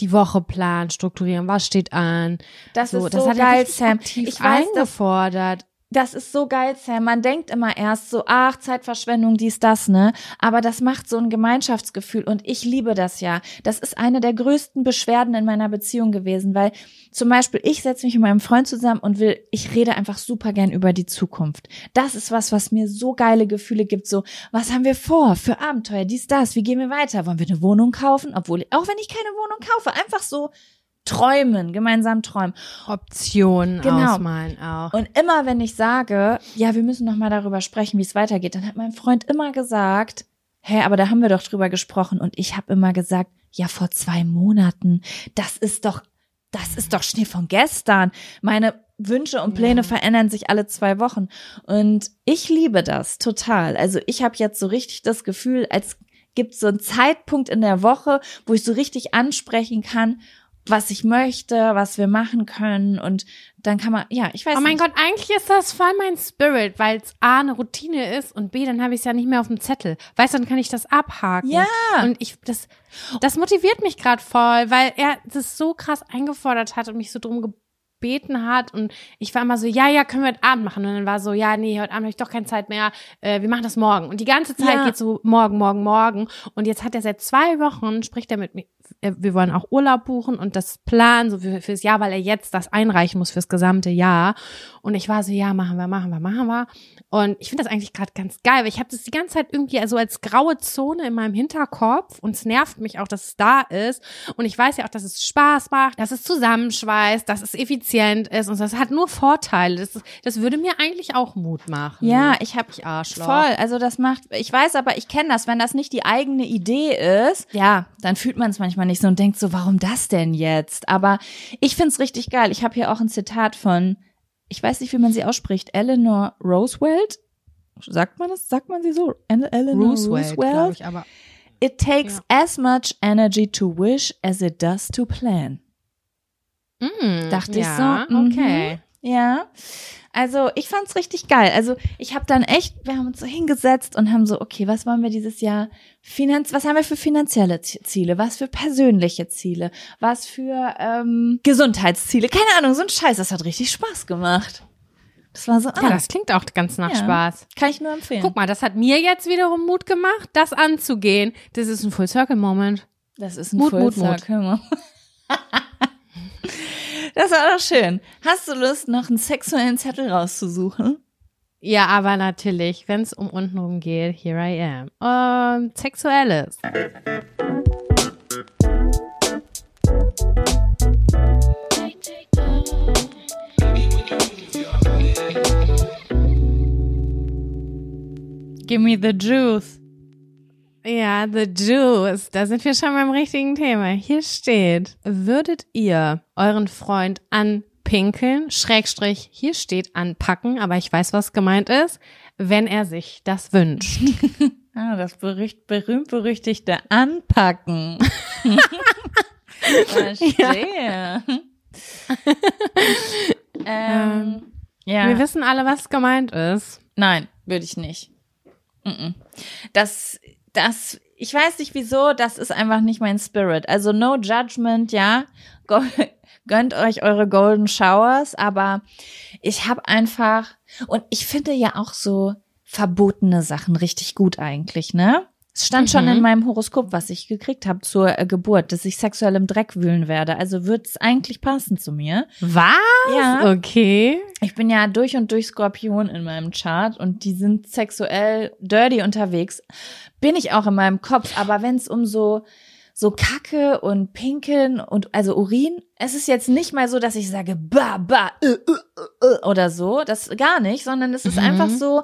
die Woche planen, strukturieren, was steht an. Das so, ist das so hat er geil, richtig Sam. Ich weiß, das, eingefordert. Das ist so geil, Sam. Man denkt immer erst so, ach, Zeitverschwendung, dies, das, ne? Aber das macht so ein Gemeinschaftsgefühl und ich liebe das ja. Das ist eine der größten Beschwerden in meiner Beziehung gewesen, weil zum Beispiel ich setze mich mit meinem Freund zusammen und will, ich rede einfach super gern über die Zukunft. Das ist was, was mir so geile Gefühle gibt. So, was haben wir vor für Abenteuer, dies, das? Wie gehen wir weiter? Wollen wir eine Wohnung kaufen? Obwohl, auch wenn ich keine Wohnung kaufe, einfach so träumen, gemeinsam träumen. Optionen Genau. ausmalen auch. Und immer wenn ich sage, ja, wir müssen noch mal darüber sprechen, wie es weitergeht, dann hat mein Freund immer gesagt, hä, aber da haben wir doch drüber gesprochen und ich habe immer gesagt, ja, vor zwei Monaten, das ist doch, das ist doch Schnee von gestern. Meine Wünsche und Pläne verändern sich alle zwei Wochen und ich liebe das total. Also ich habe jetzt so richtig das Gefühl, als gibt so einen Zeitpunkt in der Woche, wo ich so richtig ansprechen kann, was ich möchte, was wir machen können und dann kann man, ja, ich weiß Oh mein nicht. Gott, eigentlich ist das voll mein Spirit, weil es A eine Routine ist und B, dann habe ich es ja nicht mehr auf dem Zettel. Weißt du, dann kann ich das abhaken. Ja. Und ich, das, das motiviert mich gerade voll, weil er das so krass eingefordert hat und mich so drum gebeten hat und ich war immer so, ja, ja, können wir heute Abend machen und dann war so, ja, nee, heute Abend habe ich doch keine Zeit mehr, äh, wir machen das morgen und die ganze Zeit Ja. geht so morgen, morgen, morgen und jetzt hat er seit zwei Wochen, spricht er mit mir, wir wollen auch Urlaub buchen und das Plan so für, fürs Jahr, weil er jetzt das einreichen muss fürs gesamte Jahr und ich war so, ja, machen wir, machen wir, machen wir und ich finde das eigentlich gerade ganz geil, weil ich habe das die ganze Zeit irgendwie so als graue Zone in meinem Hinterkopf und es nervt mich auch, dass es da ist und ich weiß ja auch, dass es Spaß macht, dass es zusammenschweißt, dass es effizient ist und das hat nur Vorteile. Das, das würde mir eigentlich auch Mut machen. Ja, ich habe Ich Arschloch. Voll, also das macht, ich weiß aber, ich kenne das, wenn das nicht die eigene Idee ist, ja, dann fühlt man es manchmal nicht so und denkt so, warum das denn jetzt? Aber ich find's richtig geil. Ich habe hier auch ein Zitat von, ich weiß nicht, wie man sie ausspricht, Eleanor Roosevelt. Sagt man das? Sagt man sie so? El- Eleanor Roosevelt, glaube ich, aber It takes as much energy to wish as it does to plan. mm, Dachte ich ja, so, mhm. Okay. Ja, also ich fand's richtig geil. Also ich habe dann echt, wir haben uns so hingesetzt und haben so, okay, was wollen wir dieses Jahr finanz, was haben wir für finanzielle Ziele, was für persönliche Ziele, was für ähm, Gesundheitsziele, keine Ahnung, so ein Scheiß. Das hat richtig Spaß gemacht. Das war so, ah, Ja, das klingt auch ganz nach Ja. Spaß. kann ich nur empfehlen. Guck mal, das hat mir jetzt wiederum Mut gemacht, das anzugehen. Das ist ein Full Circle Moment. das ist ein Mut, Full Mut, Mut. Circle Moment. <laughs> Das war doch schön. Hast du Lust, noch einen sexuellen Zettel rauszusuchen? Ja, aber natürlich, wenn es um untenrum geht, here I am. Ähm, Sexuelles. Give me the juice. Ja, The Juice. Da sind wir schon beim richtigen Thema. Hier steht, würdet ihr euren Freund anpinkeln, Schrägstrich, hier steht anpacken, aber ich weiß, was gemeint ist, wenn er sich das wünscht. <laughs> Ah, das berücht, berühmt-berüchtigte Anpacken. <laughs> Verstehe. ähm, ja. Wir wissen alle, was gemeint ist. Nein, würde ich nicht. Das, das, ich weiß nicht wieso, das ist einfach nicht mein Spirit. Also no judgment, ja. <laughs> Gönnt euch eure Golden Showers, aber ich habe einfach, und ich finde ja auch so verbotene Sachen richtig gut eigentlich, ne? Es stand schon Mhm. in meinem Horoskop, was ich gekriegt habe zur äh, Geburt, dass ich sexuell im Dreck wühlen werde. Also wird's eigentlich passen zu mir. Was? Ja. Okay. Ich bin ja durch und durch Skorpion in meinem Chart und die sind sexuell dirty unterwegs. Bin ich auch in meinem Kopf, aber wenn es um so so Kacke und Pinkeln und also Urin, es ist jetzt nicht mal so, dass ich sage ba ba äh, äh, äh, äh, oder so, das gar nicht, sondern es ist Mhm. einfach so,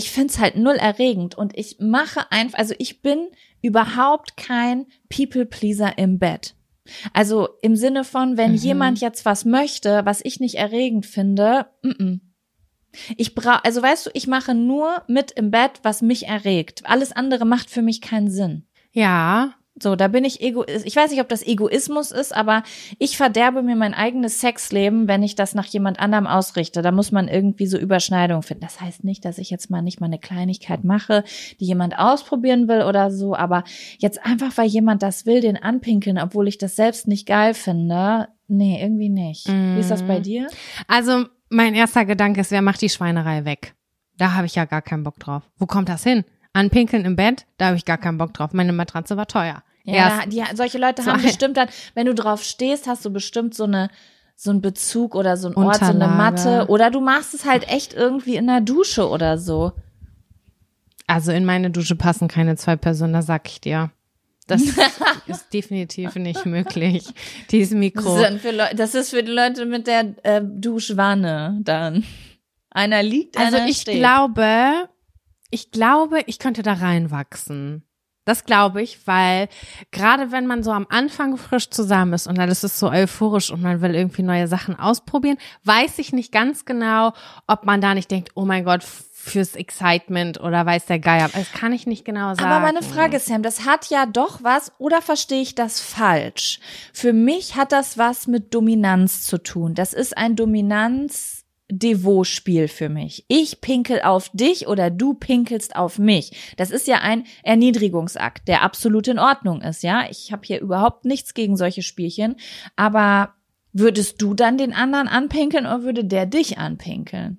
ich find's halt null erregend und ich mache einfach, also ich bin überhaupt kein People Pleaser im Bett. Also im Sinne von, wenn Mhm. jemand jetzt was möchte, was ich nicht erregend finde, mm -mm. ich brauche, also weißt du, ich mache nur mit im Bett, was mich erregt. Alles andere macht für mich keinen Sinn. Ja. So, da bin ich ego, ich weiß nicht, ob das Egoismus ist, aber ich verderbe mir mein eigenes Sexleben, wenn ich das nach jemand anderem ausrichte. Da muss man irgendwie so Überschneidungen finden. Das heißt nicht, dass ich jetzt mal nicht mal eine Kleinigkeit mache, die jemand ausprobieren will oder so, aber jetzt einfach, weil jemand das will, den anpinkeln, obwohl ich das selbst nicht geil finde. Nee, irgendwie nicht. Wie ist das bei Mhm. dir? Also, mein erster Gedanke ist, wer macht die Schweinerei weg? Da habe ich ja gar keinen Bock drauf. Wo kommt das hin? Anpinkeln im Bett? Da habe ich gar keinen Bock drauf. Meine Matratze war teuer. Ja, da, die, solche Leute So haben ein- bestimmt dann, wenn du drauf stehst, hast du bestimmt so eine so einen Bezug oder so ein Ort, so eine Unterlage. Matte oder du machst es halt echt irgendwie in der Dusche oder so. Also in meine Dusche passen keine zwei Personen, das sag ich dir. Das <laughs> ist definitiv nicht möglich. Dieses Das Mikro. das ist für die Leute mit der äh, Duschwanne dann. Einer liegt, Also einer ich steht. glaube, ich glaube, ich könnte da reinwachsen. Das glaube ich, weil gerade wenn man so am Anfang frisch zusammen ist und dann ist es so euphorisch und man will irgendwie neue Sachen ausprobieren, weiß ich nicht ganz genau, ob man da nicht denkt, oh mein Gott, fürs Excitement oder weiß der Geier. Das kann ich nicht genau sagen. Aber meine Frage, Sam, das hat ja doch was, oder verstehe ich das falsch? Für mich hat das was mit Dominanz zu tun. Das ist ein Dominanz-Devot-Spiel für mich. Ich pinkel auf dich oder du pinkelst auf mich. Das ist ja ein Erniedrigungsakt, der absolut in Ordnung ist, ja. Ich habe hier überhaupt nichts gegen solche Spielchen, aber Würdest du dann den anderen anpinkeln oder würde der dich anpinkeln?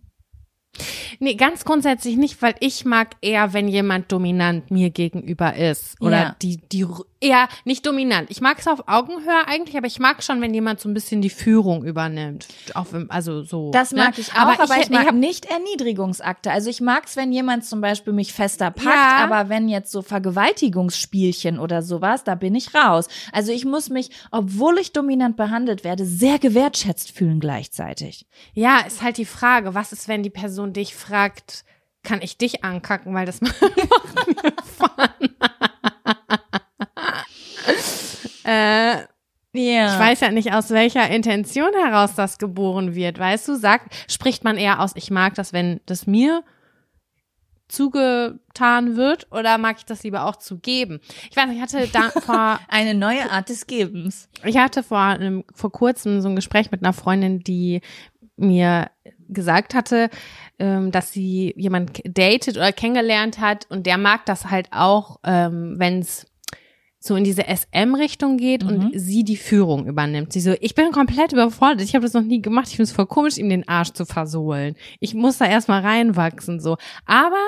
Nee, ganz grundsätzlich nicht, weil ich mag eher, wenn jemand dominant mir gegenüber ist. Oder Ja. die, die eher nicht dominant. Ich mag es auf Augenhöhe eigentlich, aber ich mag schon, wenn jemand so ein bisschen die Führung übernimmt. Auch wenn, also so. Das mag ne? ich auch, aber, ich, mag hab- nicht Erniedrigungsakte. Also ich mag's, wenn jemand zum Beispiel mich fester packt, Ja. aber wenn jetzt so Vergewaltigungsspielchen oder sowas, da bin ich raus. Also ich muss mich, obwohl ich dominant behandelt werde, sehr gewertschätzt fühlen gleichzeitig. Ja, ist halt die Frage, was ist, wenn die Person dich fragt, kann ich dich ankacken, weil das <laughs> macht mir Fun. Äh, Ja. Ich weiß ja nicht, aus welcher Intention heraus das geboren wird. Weißt du, sagt, spricht man eher aus, ich mag das, wenn das mir zugetan wird, oder mag ich das lieber auch zugeben? Ich weiß nicht, ich hatte da <laughs> vor, Eine neue Art des Gebens. ich hatte vor einem, vor kurzem so ein Gespräch mit einer Freundin, die mir gesagt hatte, ähm, dass sie jemand datet oder kennengelernt hat und der mag das halt auch, ähm, wenn es so in diese SM-Richtung geht und sie die Führung übernimmt. Sie so, ich bin komplett überfordert, ich habe das noch nie gemacht, ich finde es voll komisch, ihm den Arsch zu versohlen. Ich muss da erstmal reinwachsen, so. Aber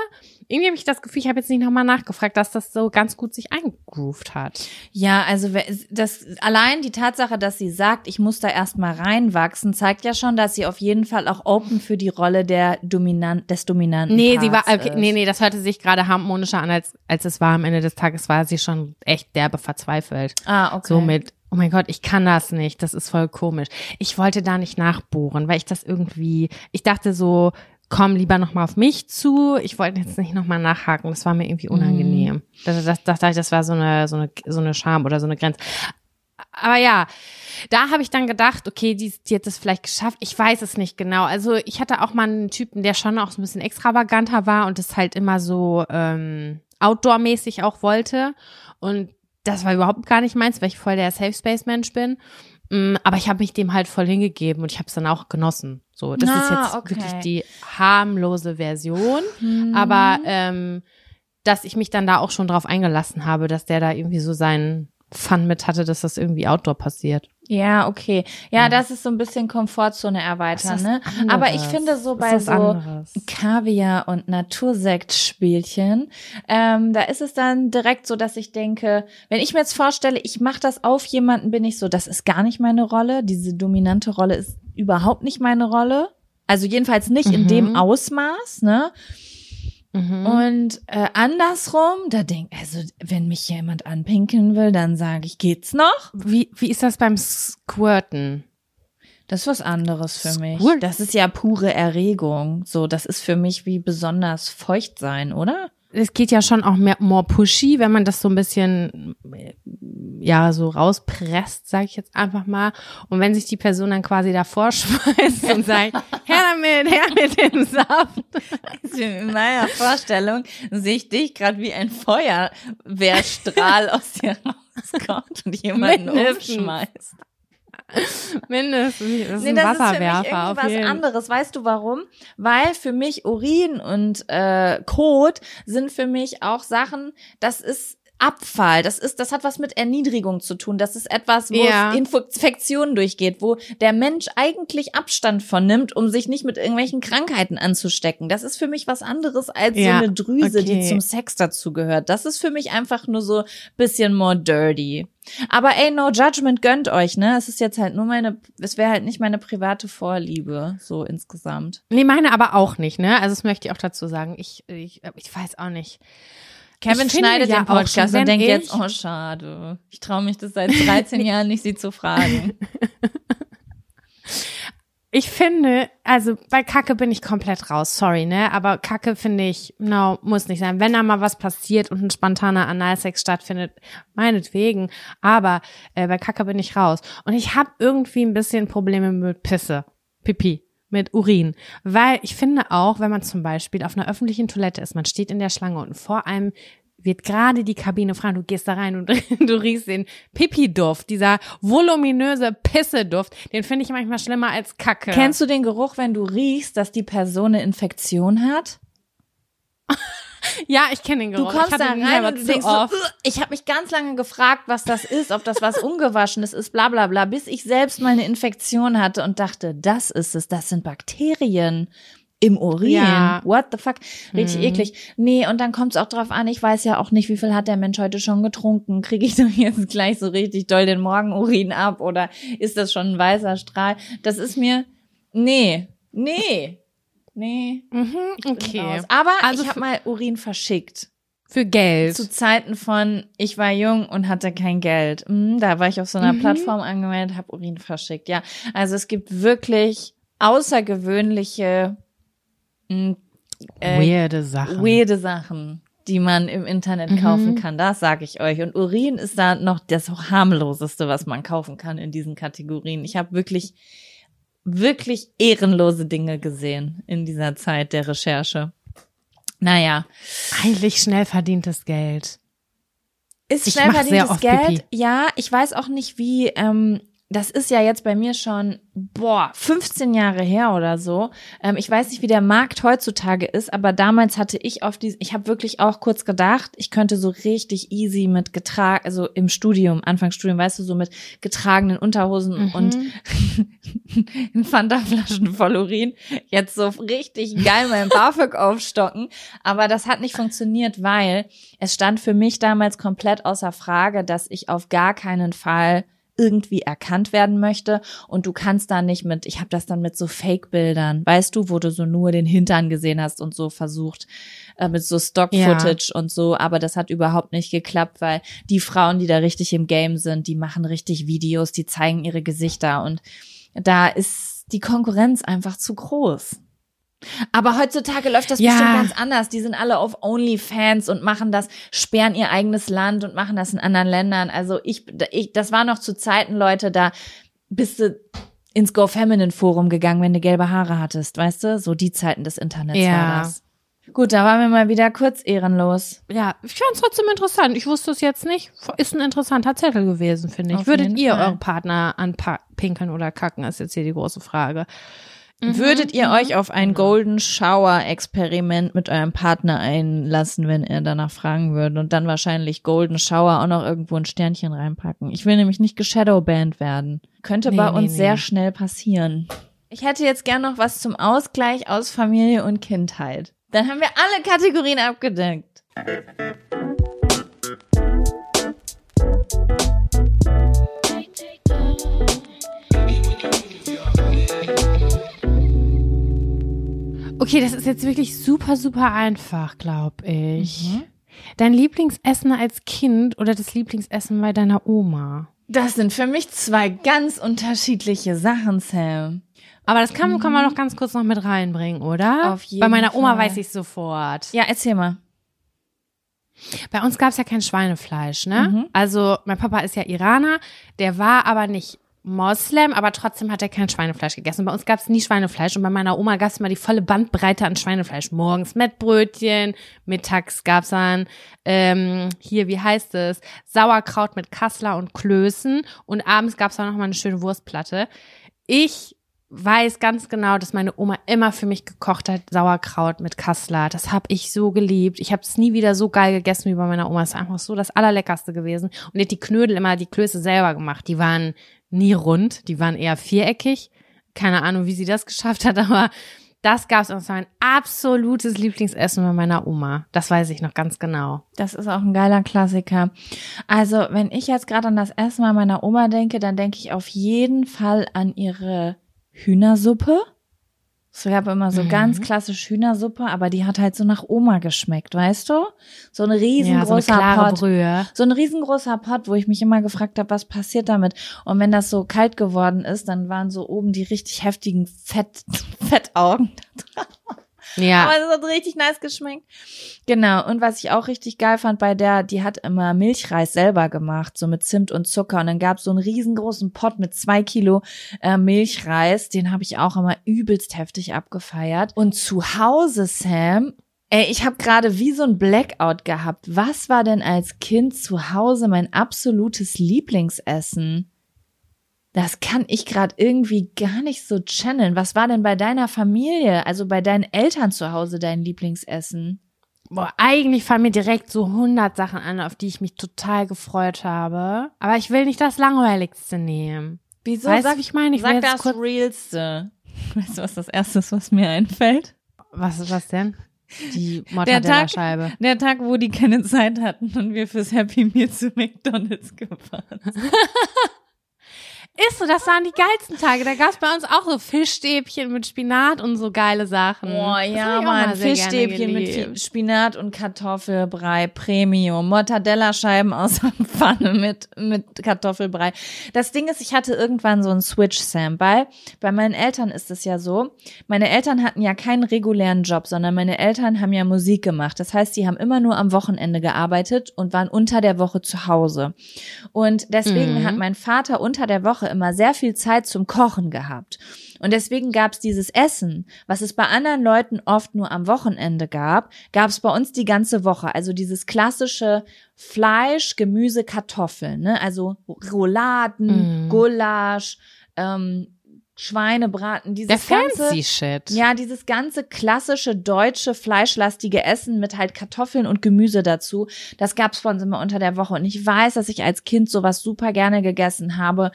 irgendwie habe ich das Gefühl, ich habe jetzt nicht nochmal nachgefragt, dass das so ganz gut sich eingegroovt hat. Ja, also das allein die Tatsache, dass sie sagt, ich muss da erstmal reinwachsen, zeigt ja schon, dass sie auf jeden Fall auch open für die Rolle der dominant des dominanten Nee, sie war, Parts okay, ist. nee, nee, das hörte sich gerade harmonischer an, als, als es war am Ende des Tages, war sie schon echt derbe verzweifelt. Ah, okay. So mit, oh mein Gott, ich kann das nicht, das ist voll komisch. Ich wollte da nicht nachbohren, weil ich das irgendwie, ich dachte so, komm lieber nochmal auf mich zu. Ich wollte jetzt nicht nochmal nachhaken, das war mir irgendwie unangenehm. Das, das, das, das, das war so eine, so eine, so eine Scham oder so eine Grenze. Aber ja, da habe ich dann gedacht, okay, die, die hat es vielleicht geschafft. Ich weiß es nicht genau. Also ich hatte auch mal einen Typen, der schon auch so ein bisschen extravaganter war und es halt immer so ähm, outdoor-mäßig auch wollte. Und das war überhaupt gar nicht meins, weil ich voll der Safe Space Mensch bin. Mm, Aber ich habe mich dem halt voll hingegeben und ich habe es dann auch genossen. So, das ist Ah, jetzt okay. wirklich die harmlose Version. Aber ähm, dass ich mich dann da auch schon drauf eingelassen habe, dass der da irgendwie so seinen Fun mit hatte, dass das irgendwie outdoor passiert. Ja, okay. Ja, das ist so ein bisschen Komfortzone erweitern, ne? anderes. Aber ich finde so bei so anderes. Kaviar und Natursektspielchen, ähm, da ist es dann direkt so, dass ich denke, wenn ich mir jetzt vorstelle, ich mache das auf jemanden, bin ich so, das ist gar nicht meine Rolle, diese dominante Rolle ist überhaupt nicht meine Rolle. Also jedenfalls nicht in Mhm. dem Ausmaß, ne? Mhm. Und äh, andersrum, da denk, also wenn mich jemand anpinkeln will, dann sage ich, geht's noch? Wie, wie ist das beim Squirten? Das ist was anderes für mich. Cool. Das ist ja pure Erregung. So, das ist für mich wie besonders feucht sein, oder? Es geht ja schon auch mehr more pushy, wenn man das so ein bisschen ja so rauspresst, sage ich jetzt einfach mal. Und wenn sich die Person dann quasi davor <laughs> schmeißt und sagt, her damit, her mit dem Saft. <laughs> In meiner Vorstellung sehe ich dich gerade wie ein Feuerwehrstrahl aus dir rauskommt und jemanden umschmeißt. <laughs> Mindestens. Das ist Nee, ein das ist für mich Wasserwerfer irgendwie auf was jeden anderes. Weißt du warum? Weil für mich Urin und äh, Kot sind für mich auch Sachen, das ist Abfall, das ist, das hat was mit Erniedrigung zu tun. Das ist etwas, wo Ja. Infektionen durchgeht, wo der Mensch eigentlich Abstand von nimmt, um sich nicht mit irgendwelchen Krankheiten anzustecken. Das ist für mich was anderes als Ja, so eine Drüse, die okay. zum Sex dazugehört. Das ist für mich einfach nur so bisschen more dirty. Aber ey, no judgment gönnt euch, ne? Es ist jetzt halt nur meine, es wäre halt nicht meine private Vorliebe, so insgesamt. Nee, meine aber auch nicht, ne? Also das möchte ich auch dazu sagen. Ich, ich, ich weiß auch nicht. Kevin Ich schneidet ja den Podcast schon, und denkt jetzt, oh schade, ich traue mich das seit <laughs> 13 Jahren nicht, sie zu fragen. Ich finde, also bei Kacke bin ich komplett raus, sorry, ne? Aber Kacke finde ich, no, muss nicht sein. Wenn da mal was passiert und ein spontaner Analsex stattfindet, meinetwegen. Aber äh, bei Kacke bin ich raus. Und ich habe irgendwie ein bisschen Probleme mit Pisse, Pipi, mit Urin. Weil ich finde auch, wenn man zum Beispiel auf einer öffentlichen Toilette ist, man steht in der Schlange und vor einem wird gerade die Kabine frei, du gehst da rein und <laughs> du riechst den Pipi-Duft, dieser voluminöse Pisse-Duft, den finde ich manchmal schlimmer als Kacke. Kennst du den Geruch, wenn du riechst, dass die Person eine Infektion hat? <laughs> Ja, ich kenne den Du Geruch. kommst ich hatte da rein und du denkst so, ich habe mich ganz lange gefragt, was das ist, ob das was Ungewaschenes ist, bla bla bla, bis ich selbst mal eine Infektion hatte und dachte, das ist es, das sind Bakterien im Urin. Ja. What the fuck? Richtig Mhm. eklig. Nee, und dann kommt es auch drauf an, ich weiß ja auch nicht, wie viel hat der Mensch heute schon getrunken. Kriege ich <laughs> doch jetzt gleich so richtig doll den Morgenurin ab oder ist das schon ein weißer Strahl? Das ist mir, nee, nee, nee. Mhm, okay. Aber Also ich habe mal Urin verschickt. Für Geld. Zu Zeiten von, ich war jung und hatte kein Geld. Mm, Da war ich auf so einer Mhm. Plattform angemeldet, habe Urin verschickt. Ja, also es gibt wirklich außergewöhnliche, mm, äh, Weirde Sachen. weirde Sachen, die man im Internet Mhm. kaufen kann. Das sage ich euch. Und Urin ist da noch das harmloseste, was man kaufen kann in diesen Kategorien. Ich habe wirklich, wirklich ehrenlose Dinge gesehen in dieser Zeit der Recherche. Naja, Eigentlich schnell verdientes Geld. Ist Ich schnell verdientes Geld. Pipi. Ja, ich weiß auch nicht, wie, ähm, das ist ja jetzt bei mir schon, boah, 15 Jahre her oder so. Ähm, ich weiß nicht, wie der Markt heutzutage ist, aber damals hatte ich auf die, ich habe wirklich auch kurz gedacht, ich könnte so richtig easy mit getragen, also im Studium, Anfangsstudium, weißt du, so mit getragenen Unterhosen Mhm. und <laughs> in Fanta-Flaschen voll Urin jetzt so richtig geil mein BAföG <laughs> aufstocken. Aber das hat nicht funktioniert, weil es stand für mich damals komplett außer Frage, dass ich auf gar keinen Fall irgendwie erkannt werden möchte und du kannst da nicht mit, ich habe das dann mit so Fake-Bildern, weißt du, wo du so nur den Hintern gesehen hast und so versucht äh, mit so Stock-Footage und so, aber das hat überhaupt nicht geklappt, weil die Frauen, die da richtig im Game sind, die machen richtig Videos, die zeigen ihre Gesichter und da ist die Konkurrenz einfach zu groß. Aber heutzutage läuft das Ja. bestimmt ganz anders. Die sind alle auf OnlyFans und machen das, sperren ihr eigenes Land und machen das in anderen Ländern. Also ich, ich das war noch zu Zeiten, Leute, da bist du ins Go Feminine Forum gegangen, wenn du gelbe Haare hattest, weißt du? So die Zeiten des Internets Ja. war das. Gut, da waren wir mal wieder kurz ehrenlos. Ja, ich fand es trotzdem interessant. Ich wusste es jetzt nicht. Ist ein interessanter Zettel gewesen, finde ich. Auf Würdet ihr Fall. eure Partner anpinkeln oder kacken, ist jetzt hier die große Frage. Würdet ihr euch auf ein Golden Shower Experiment mit eurem Partner einlassen, wenn er danach fragen würde und dann wahrscheinlich Golden Shower auch noch irgendwo ein Sternchen reinpacken? Ich will nämlich nicht geshadowbanned werden. Könnte Nee, bei uns nee. sehr schnell passieren. Ich hätte jetzt gern noch was zum Ausgleich aus Familie und Kindheit. Dann haben wir alle Kategorien abgedeckt. Okay, das ist jetzt wirklich super, super einfach, glaube ich. Mhm. Dein Lieblingsessen als Kind oder das Lieblingsessen bei deiner Oma? Das sind für mich zwei ganz unterschiedliche Sachen, Sam. Aber das kann, kann man doch ganz kurz noch mit reinbringen, oder? Mhm. Auf jeden Bei meiner Oma Fall. weiß ich sofort. Ja, erzähl mal. Bei uns gab's ja kein Schweinefleisch, ne? Mhm. Also mein Papa ist ja Iraner, der war aber nicht Moslem, aber trotzdem hat er kein Schweinefleisch gegessen. Bei uns gab's nie Schweinefleisch und bei meiner Oma gab's immer die volle Bandbreite an Schweinefleisch. Morgens Mettbrötchen, mittags gab's dann ähm, hier, wie heißt es, Sauerkraut mit Kassler und Klößen und abends gab's dann noch mal eine schöne Wurstplatte. Ich weiß ganz genau, dass meine Oma immer für mich gekocht hat, Sauerkraut mit Kassler. Das habe ich so geliebt. Ich habe es nie wieder so geil gegessen wie bei meiner Oma. Es war einfach so das allerleckerste gewesen. Und die Knödel immer, die Klöße selber gemacht. Die waren nie rund, die waren eher viereckig. Keine Ahnung, wie sie das geschafft hat, <laughs> aber das gab's und das war mein absolutes Lieblingsessen bei meiner Oma. Das weiß ich noch ganz genau. Das ist auch ein geiler Klassiker. Also, wenn ich jetzt gerade an das Essen bei meiner Oma denke, dann denke ich auf jeden Fall an ihre Hühnersuppe. Es gab immer so Mhm. ganz klassisch Hühnersuppe, aber die hat halt so nach Oma geschmeckt, weißt du? So ein Ja, so riesengroßer Pot. Brühe. So ein riesengroßer Pot, wo ich mich immer gefragt habe, was passiert damit? Und wenn das so kalt geworden ist, dann waren so oben die richtig heftigen Fett, <laughs> Fettaugen Ja. aber es hat richtig nice geschmeckt. Genau. Und was ich auch richtig geil fand bei der, die hat immer Milchreis selber gemacht, so mit Zimt und Zucker. Und dann gab es so einen riesengroßen Pot mit zwei Kilo äh, Milchreis. Den habe ich auch immer übelst heftig abgefeiert. Und zu Hause, Sam, Ey, ich habe gerade wie so ein Blackout gehabt. Was war denn als Kind zu Hause mein absolutes Lieblingsessen? Das kann ich gerade irgendwie gar nicht so channeln. Was war denn bei deiner Familie, also bei deinen Eltern zu Hause dein Lieblingsessen? Boah, eigentlich fallen mir direkt so 100 Sachen an, auf die ich mich total gefreut habe. Aber ich will nicht das Langweiligste nehmen. Wieso? Weißt du, sag, ich meine? Ich will sag jetzt das kurz- Realste. Weißt du, was das Erste ist, was mir einfällt? Was, was denn? Die <laughs> Der Mortadella-Scheibe. der Tag, wo die keine Zeit hatten und wir fürs Happy Meal zu McDonalds gefahren sind. <laughs> So, das waren die geilsten Tage. Da gab's bei uns auch so Fischstäbchen mit Spinat und so geile Sachen. Oh ja, Mann, Fischstäbchen mit Spinat und Kartoffelbrei, Premium, Mortadella-Scheiben aus der <laughs> Pfanne mit, mit Kartoffelbrei. Das Ding ist, ich hatte irgendwann so einen Switch, Sam, weil bei meinen Eltern ist es ja so, meine Eltern hatten ja keinen regulären Job, sondern meine Eltern haben ja Musik gemacht. Das heißt, die haben immer nur am Wochenende gearbeitet und waren unter der Woche zu Hause. Und deswegen Mhm. hat mein Vater unter der Woche immer sehr viel Zeit zum Kochen gehabt. Und deswegen gab's dieses Essen, was es bei anderen Leuten oft nur am Wochenende gab, gab's bei uns die ganze Woche. Also dieses klassische Fleisch, Gemüse, Kartoffeln, ne? Also Rouladen, Mhm. Gulasch, ähm, Schweinebraten, Der dieses ganze, fancy Shit. ja, dieses ganze klassische deutsche fleischlastige Essen mit halt Kartoffeln und Gemüse dazu, das gab's bei uns immer unter der Woche. Und ich weiß, dass ich als Kind sowas super gerne gegessen habe.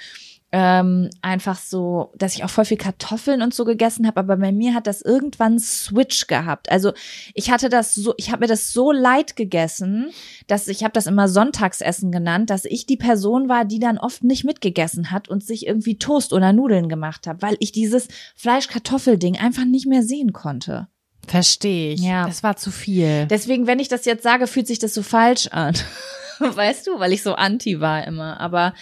Ähm, einfach so, dass ich auch voll viel Kartoffeln und so gegessen habe, aber bei mir hat das irgendwann Switch gehabt. Also ich hatte das so, ich habe mir das so leid gegessen, dass ich habe das immer Sonntagsessen genannt, dass ich die Person war, die dann oft nicht mitgegessen hat und sich irgendwie Toast oder Nudeln gemacht hat, weil ich dieses Fleisch-Kartoffel-Ding einfach nicht mehr sehen konnte. Verstehe ich. Ja. Das war zu viel. Deswegen, wenn ich das jetzt sage, fühlt sich das so falsch an. <laughs> weißt du, weil ich so anti war immer. Aber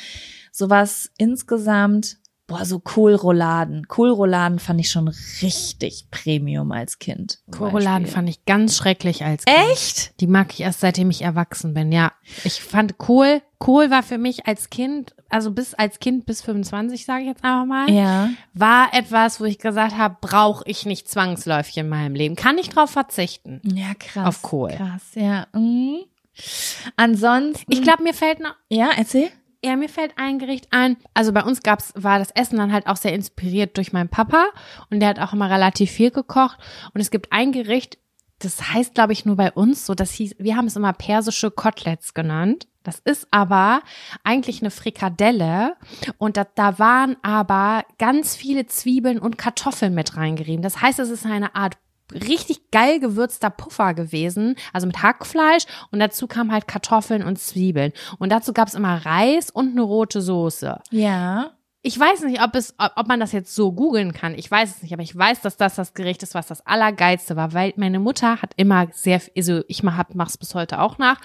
sowas insgesamt, boah, so Kohlrouladen. Kohlrouladen fand ich schon richtig Premium als Kind. Kohlrouladen fand ich ganz schrecklich als Kind. Echt? Die mag ich erst seitdem ich erwachsen bin. Ja, ich fand Kohl, Kohl war für mich als Kind, also bis als Kind bis 25, sage ich jetzt einfach mal, Ja. war etwas, wo ich gesagt habe, brauche ich nicht zwangsläufig in meinem Leben. Kann ich drauf verzichten. Ja, krass. Auf Kohl. Krass, ja. Mhm. Ansonsten. Ich glaube, mir fällt noch, Ja, erzähl. Ja, mir fällt ein Gericht ein. Also bei uns gab's, war das Essen dann halt auch sehr inspiriert durch meinen Papa und der hat auch immer relativ viel gekocht. Und es gibt ein Gericht, das heißt, glaube ich, nur bei uns so, das hieß, wir haben es immer persische Koteletts genannt. Das ist aber eigentlich eine Frikadelle und da, da waren aber ganz viele Zwiebeln und Kartoffeln mit reingerieben. Das heißt, es ist eine Art richtig geil gewürzter Puffer gewesen, also mit Hackfleisch und dazu kam halt Kartoffeln und Zwiebeln und dazu gab's immer Reis und eine rote Soße. Ja. Ich weiß nicht, ob es, ob man das jetzt so googeln kann. Ich weiß es nicht, aber ich weiß, dass das das Gericht ist, was das allergeilste war, weil meine Mutter hat immer sehr, also ich mach, mach's bis heute auch nach.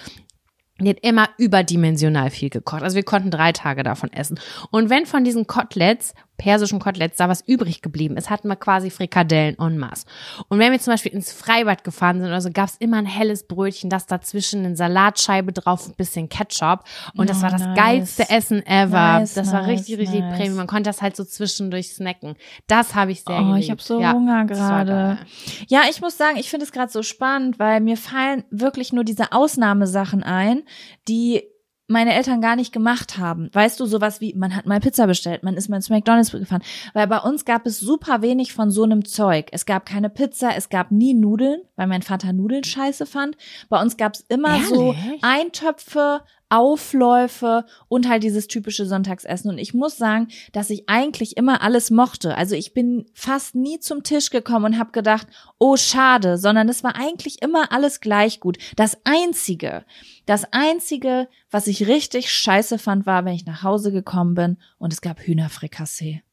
Die hat immer überdimensional viel gekocht. Also wir konnten drei Tage davon essen. Und wenn von diesen Koteletts, persischen Koteletts, da was übrig geblieben ist, hatten wir quasi Frikadellen en masse. Und wenn wir zum Beispiel ins Freibad gefahren sind oder so, gab's immer ein helles Brötchen, das dazwischen eine Salatscheibe drauf, ein bisschen Ketchup. Und das Oh, war das nice. geilste Essen ever. Nice, das war nice, richtig, richtig. Premium. Man konnte das halt so zwischendurch snacken. Das habe ich sehr Oh, geliebt. ich habe so Ja, Hunger gerade. Ja, ich muss sagen, ich finde es gerade so spannend, weil mir fallen wirklich nur diese Ausnahmesachen ein, die meine Eltern gar nicht gemacht haben. Weißt du, sowas wie, man hat mal Pizza bestellt, man ist mal zu McDonalds gefahren. Weil bei uns gab es super wenig von so einem Zeug. Es gab keine Pizza, es gab nie Nudeln, weil mein Vater Nudeln scheiße fand. Bei uns gab es immer so Ehrlich? Eintöpfe, Aufläufe und halt dieses typische Sonntagsessen. Und ich muss sagen, dass ich eigentlich immer alles mochte. Also ich bin fast nie zum Tisch gekommen und habe gedacht, oh schade, sondern es war eigentlich immer alles gleich gut. Das Einzige, das Einzige, was ich richtig scheiße fand, war, wenn ich nach Hause gekommen bin und es gab Hühnerfrikassee.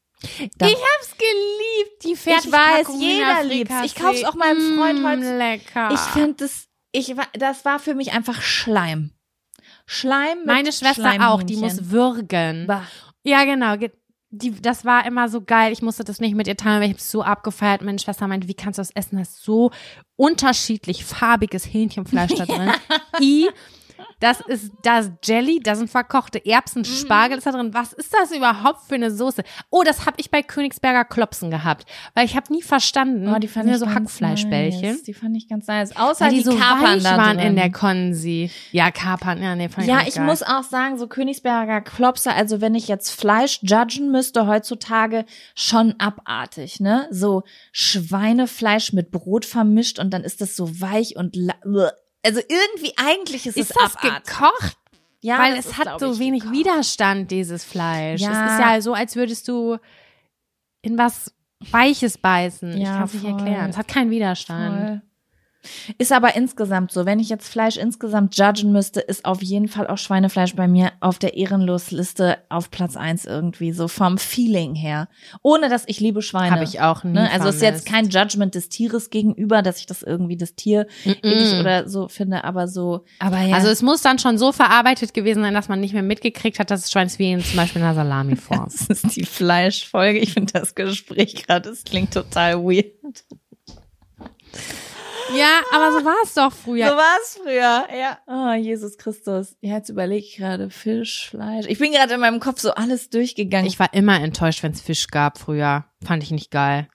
Da- Ich hab's geliebt, die Ich weiß, Fertigpackung jeder liebt's. Ich kauf's auch meinem Freund Mm, heute. Lecker. Ich finde das, ich das war für mich einfach Schleim. Schleim mit Meine Schwester auch, die muss würgen. Bah. Ja, genau. ge- Die, das war immer so geil. Ich musste das nicht mit ihr teilen, weil ich hab's so abgefeiert. Meine Schwester meinte, wie kannst du das essen? Da ist so unterschiedlich farbiges Hähnchenfleisch da <laughs> drin. I, das ist das Jelly, da sind verkochte Erbsen, Spargel ist da drin. Was ist das überhaupt für eine Soße? Oh, das habe ich bei Königsberger Klopsen gehabt, weil ich habe nie verstanden. Oh, die fand ja ich so Hackfleischbällchen. Nice. Die fand ich ganz nice. Außer Weil die, die, so Kapern da waren drin. in der Konsi. Ja, Kapern, ja, nee, fand ich ja, ich geil. muss auch sagen, so Königsberger Klopser, also wenn ich jetzt Fleisch judgen müsste heutzutage, schon abartig, ne? So Schweinefleisch mit Brot vermischt und dann ist das so weich und. Also irgendwie eigentlich ist, Ist es das abartig. gekocht? Ja, Weil es ist, hat so ich, wenig gekocht. Widerstand, dieses Fleisch. Ja. Es ist ja so, als würdest du in was Weiches beißen. ich Ja, kann es nicht erklären. Es hat keinen Widerstand. Voll. Ist aber insgesamt so. Wenn ich jetzt Fleisch insgesamt judgen müsste, ist auf jeden Fall auch Schweinefleisch bei mir auf der Ehrenlosliste auf Platz eins irgendwie, so vom Feeling her. Ohne dass ich liebe Schweine. Habe ich auch nie Ne? Also es ist jetzt kein Judgment des Tieres gegenüber, dass ich das irgendwie das Tier eklig oder so finde, aber so. Aber ja. Also es muss dann schon so verarbeitet gewesen sein, dass man nicht mehr mitgekriegt hat, dass es wie in zum Beispiel in einer Salamiform. <laughs> das ist die Fleischfolge. Ich finde das Gespräch gerade, das klingt total weird. Ja, aber so war es doch früher. So war es früher, ja. Oh, Jesus Christus. Ja, jetzt überlege ich gerade Fisch, Fleisch. Ich bin gerade in meinem Kopf so alles durchgegangen. Ich war immer enttäuscht, wenn es Fisch gab früher. Fand ich nicht geil.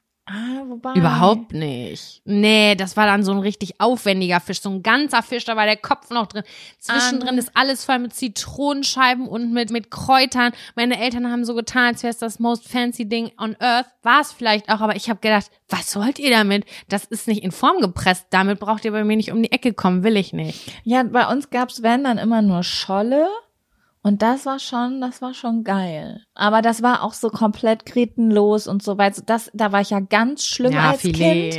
Wobei. Überhaupt nicht. Nee, das war dann so ein richtig aufwendiger Fisch, so ein ganzer Fisch, da war der Kopf noch drin. Zwischendrin Ah. ist alles voll mit Zitronenscheiben und mit, mit Kräutern. Meine Eltern haben so getan, als wäre es das most fancy Ding on earth. War es vielleicht auch, aber ich habe gedacht, was wollt ihr damit? Das ist nicht in Form gepresst. Damit braucht ihr bei mir nicht um die Ecke kommen, will ich nicht. Ja, bei uns gab's wenn dann immer nur Scholle. Und das war schon, das war schon geil. Aber das war auch so komplett gretenlos und so weiter. Das, da war ich ja ganz schlimm als Kind.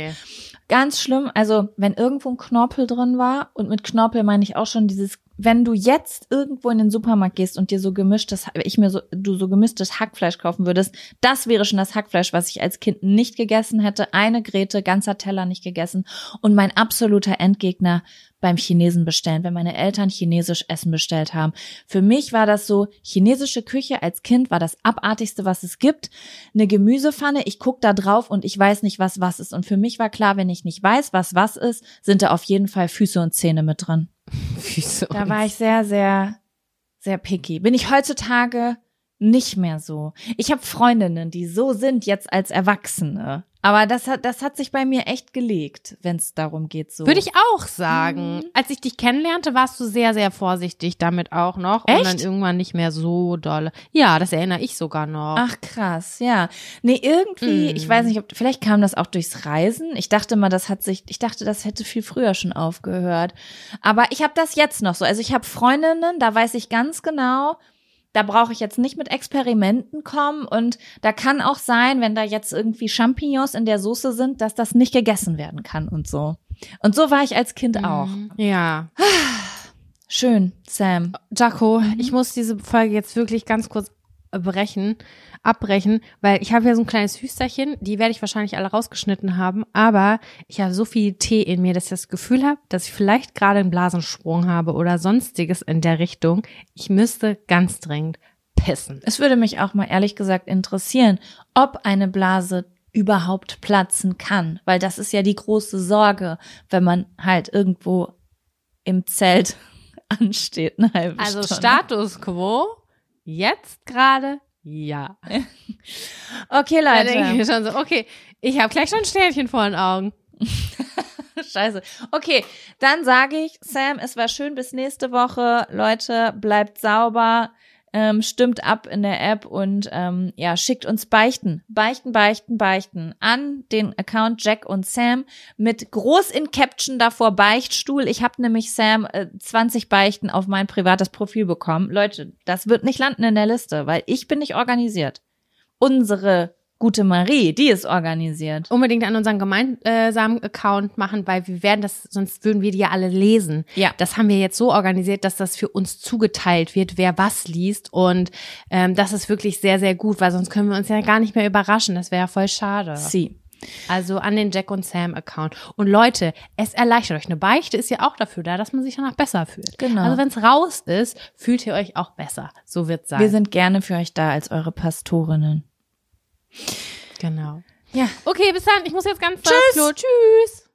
Ganz schlimm. Also, wenn irgendwo ein Knorpel drin war, und mit Knorpel meine ich auch schon dieses, wenn du jetzt irgendwo in den Supermarkt gehst und dir so gemischtes, ich mir so, du so gemischtes Hackfleisch kaufen würdest, das wäre schon das Hackfleisch, was ich als Kind nicht gegessen hätte. Eine Grete, ganzer Teller nicht gegessen. Und mein absoluter Endgegner beim Chinesen bestellen, wenn meine Eltern chinesisch Essen bestellt haben. Für mich war das so, chinesische Küche als Kind war das abartigste, was es gibt. Eine Gemüsepfanne, ich guck da drauf und ich weiß nicht, was was ist. Und für mich war klar, wenn ich nicht weiß, was was ist, sind da auf jeden Fall Füße und Zähne mit drin. <laughs> Wieso? Da war ich sehr, sehr, sehr picky. Bin ich heutzutage nicht mehr so. Ich habe Freundinnen, die so sind jetzt als Erwachsene. Aber das hat, das hat sich bei mir echt gelegt, wenn es darum geht. So. Würde ich auch sagen. Mhm. Als ich dich kennenlernte, warst du sehr, sehr vorsichtig damit auch noch. Und dann Echt? irgendwann nicht mehr so doll. Ja, das erinnere ich sogar noch. Ach krass, ja. Nee, irgendwie, Mm. ich weiß nicht, ob vielleicht kam das auch durchs Reisen. Ich dachte mal, das hat sich, ich dachte, das hätte viel früher schon aufgehört. Aber ich habe das jetzt noch so. Also ich habe Freundinnen, da weiß ich ganz genau, da brauche ich jetzt nicht mit Experimenten kommen und da kann auch sein, wenn da jetzt irgendwie Champignons in der Soße sind, dass das nicht gegessen werden kann und so. Und so war ich als Kind auch. Ja. Schön, Sam. Jaco, ich muss diese Folge jetzt wirklich ganz kurz brechen, abbrechen, weil ich habe ja so ein kleines Hüsterchen, die werde ich wahrscheinlich alle rausgeschnitten haben, aber ich habe so viel Tee in mir, dass ich das Gefühl habe, dass ich vielleicht gerade einen Blasensprung habe oder sonstiges in der Richtung. Ich müsste ganz dringend pissen. Es würde mich auch mal ehrlich gesagt interessieren, ob eine Blase überhaupt platzen kann, weil das ist ja die große Sorge, wenn man halt irgendwo im Zelt <laughs> ansteht eine halbe Also Stunde. Status quo, jetzt gerade ja. <laughs> Okay, Da denke ich Leute. schon so, okay, ich habe gleich schon ein Sternchen vor den Augen. <laughs> Scheiße. Okay, dann sage ich, Sam, es war schön bis nächste Woche. Leute, bleibt sauber. Ähm, stimmt ab in der App und ähm, ja, schickt uns Beichten. Beichten, beichten, beichten an den Account Jack und Sam mit groß in Caption davor Beichtstuhl. Ich habe nämlich Sam äh, 20 Beichten auf mein privates Profil bekommen. Leute, das wird nicht landen in der Liste, weil ich bin nicht organisiert. Unsere gute Marie, die ist organisiert. Unbedingt an unseren gemeinsamen Account machen, weil wir werden das, sonst würden wir die ja alle lesen. Ja. Das haben wir jetzt so organisiert, dass das für uns zugeteilt wird, wer was liest. Und ähm, das ist wirklich sehr, sehr gut, weil sonst können wir uns ja gar nicht mehr überraschen. Das wäre ja voll schade. Sie. Also an den Jack und Sam Account. Und Leute, es erleichtert euch. Eine Beichte ist ja auch dafür da, dass man sich danach besser fühlt. Genau. Also wenn es raus ist, fühlt ihr euch auch besser. So wird's sein. Wir sind gerne für euch da als eure Pastorinnen. Genau. Ja. Okay, bis dann. Ich muss jetzt ganz Tschüss. Tschüss.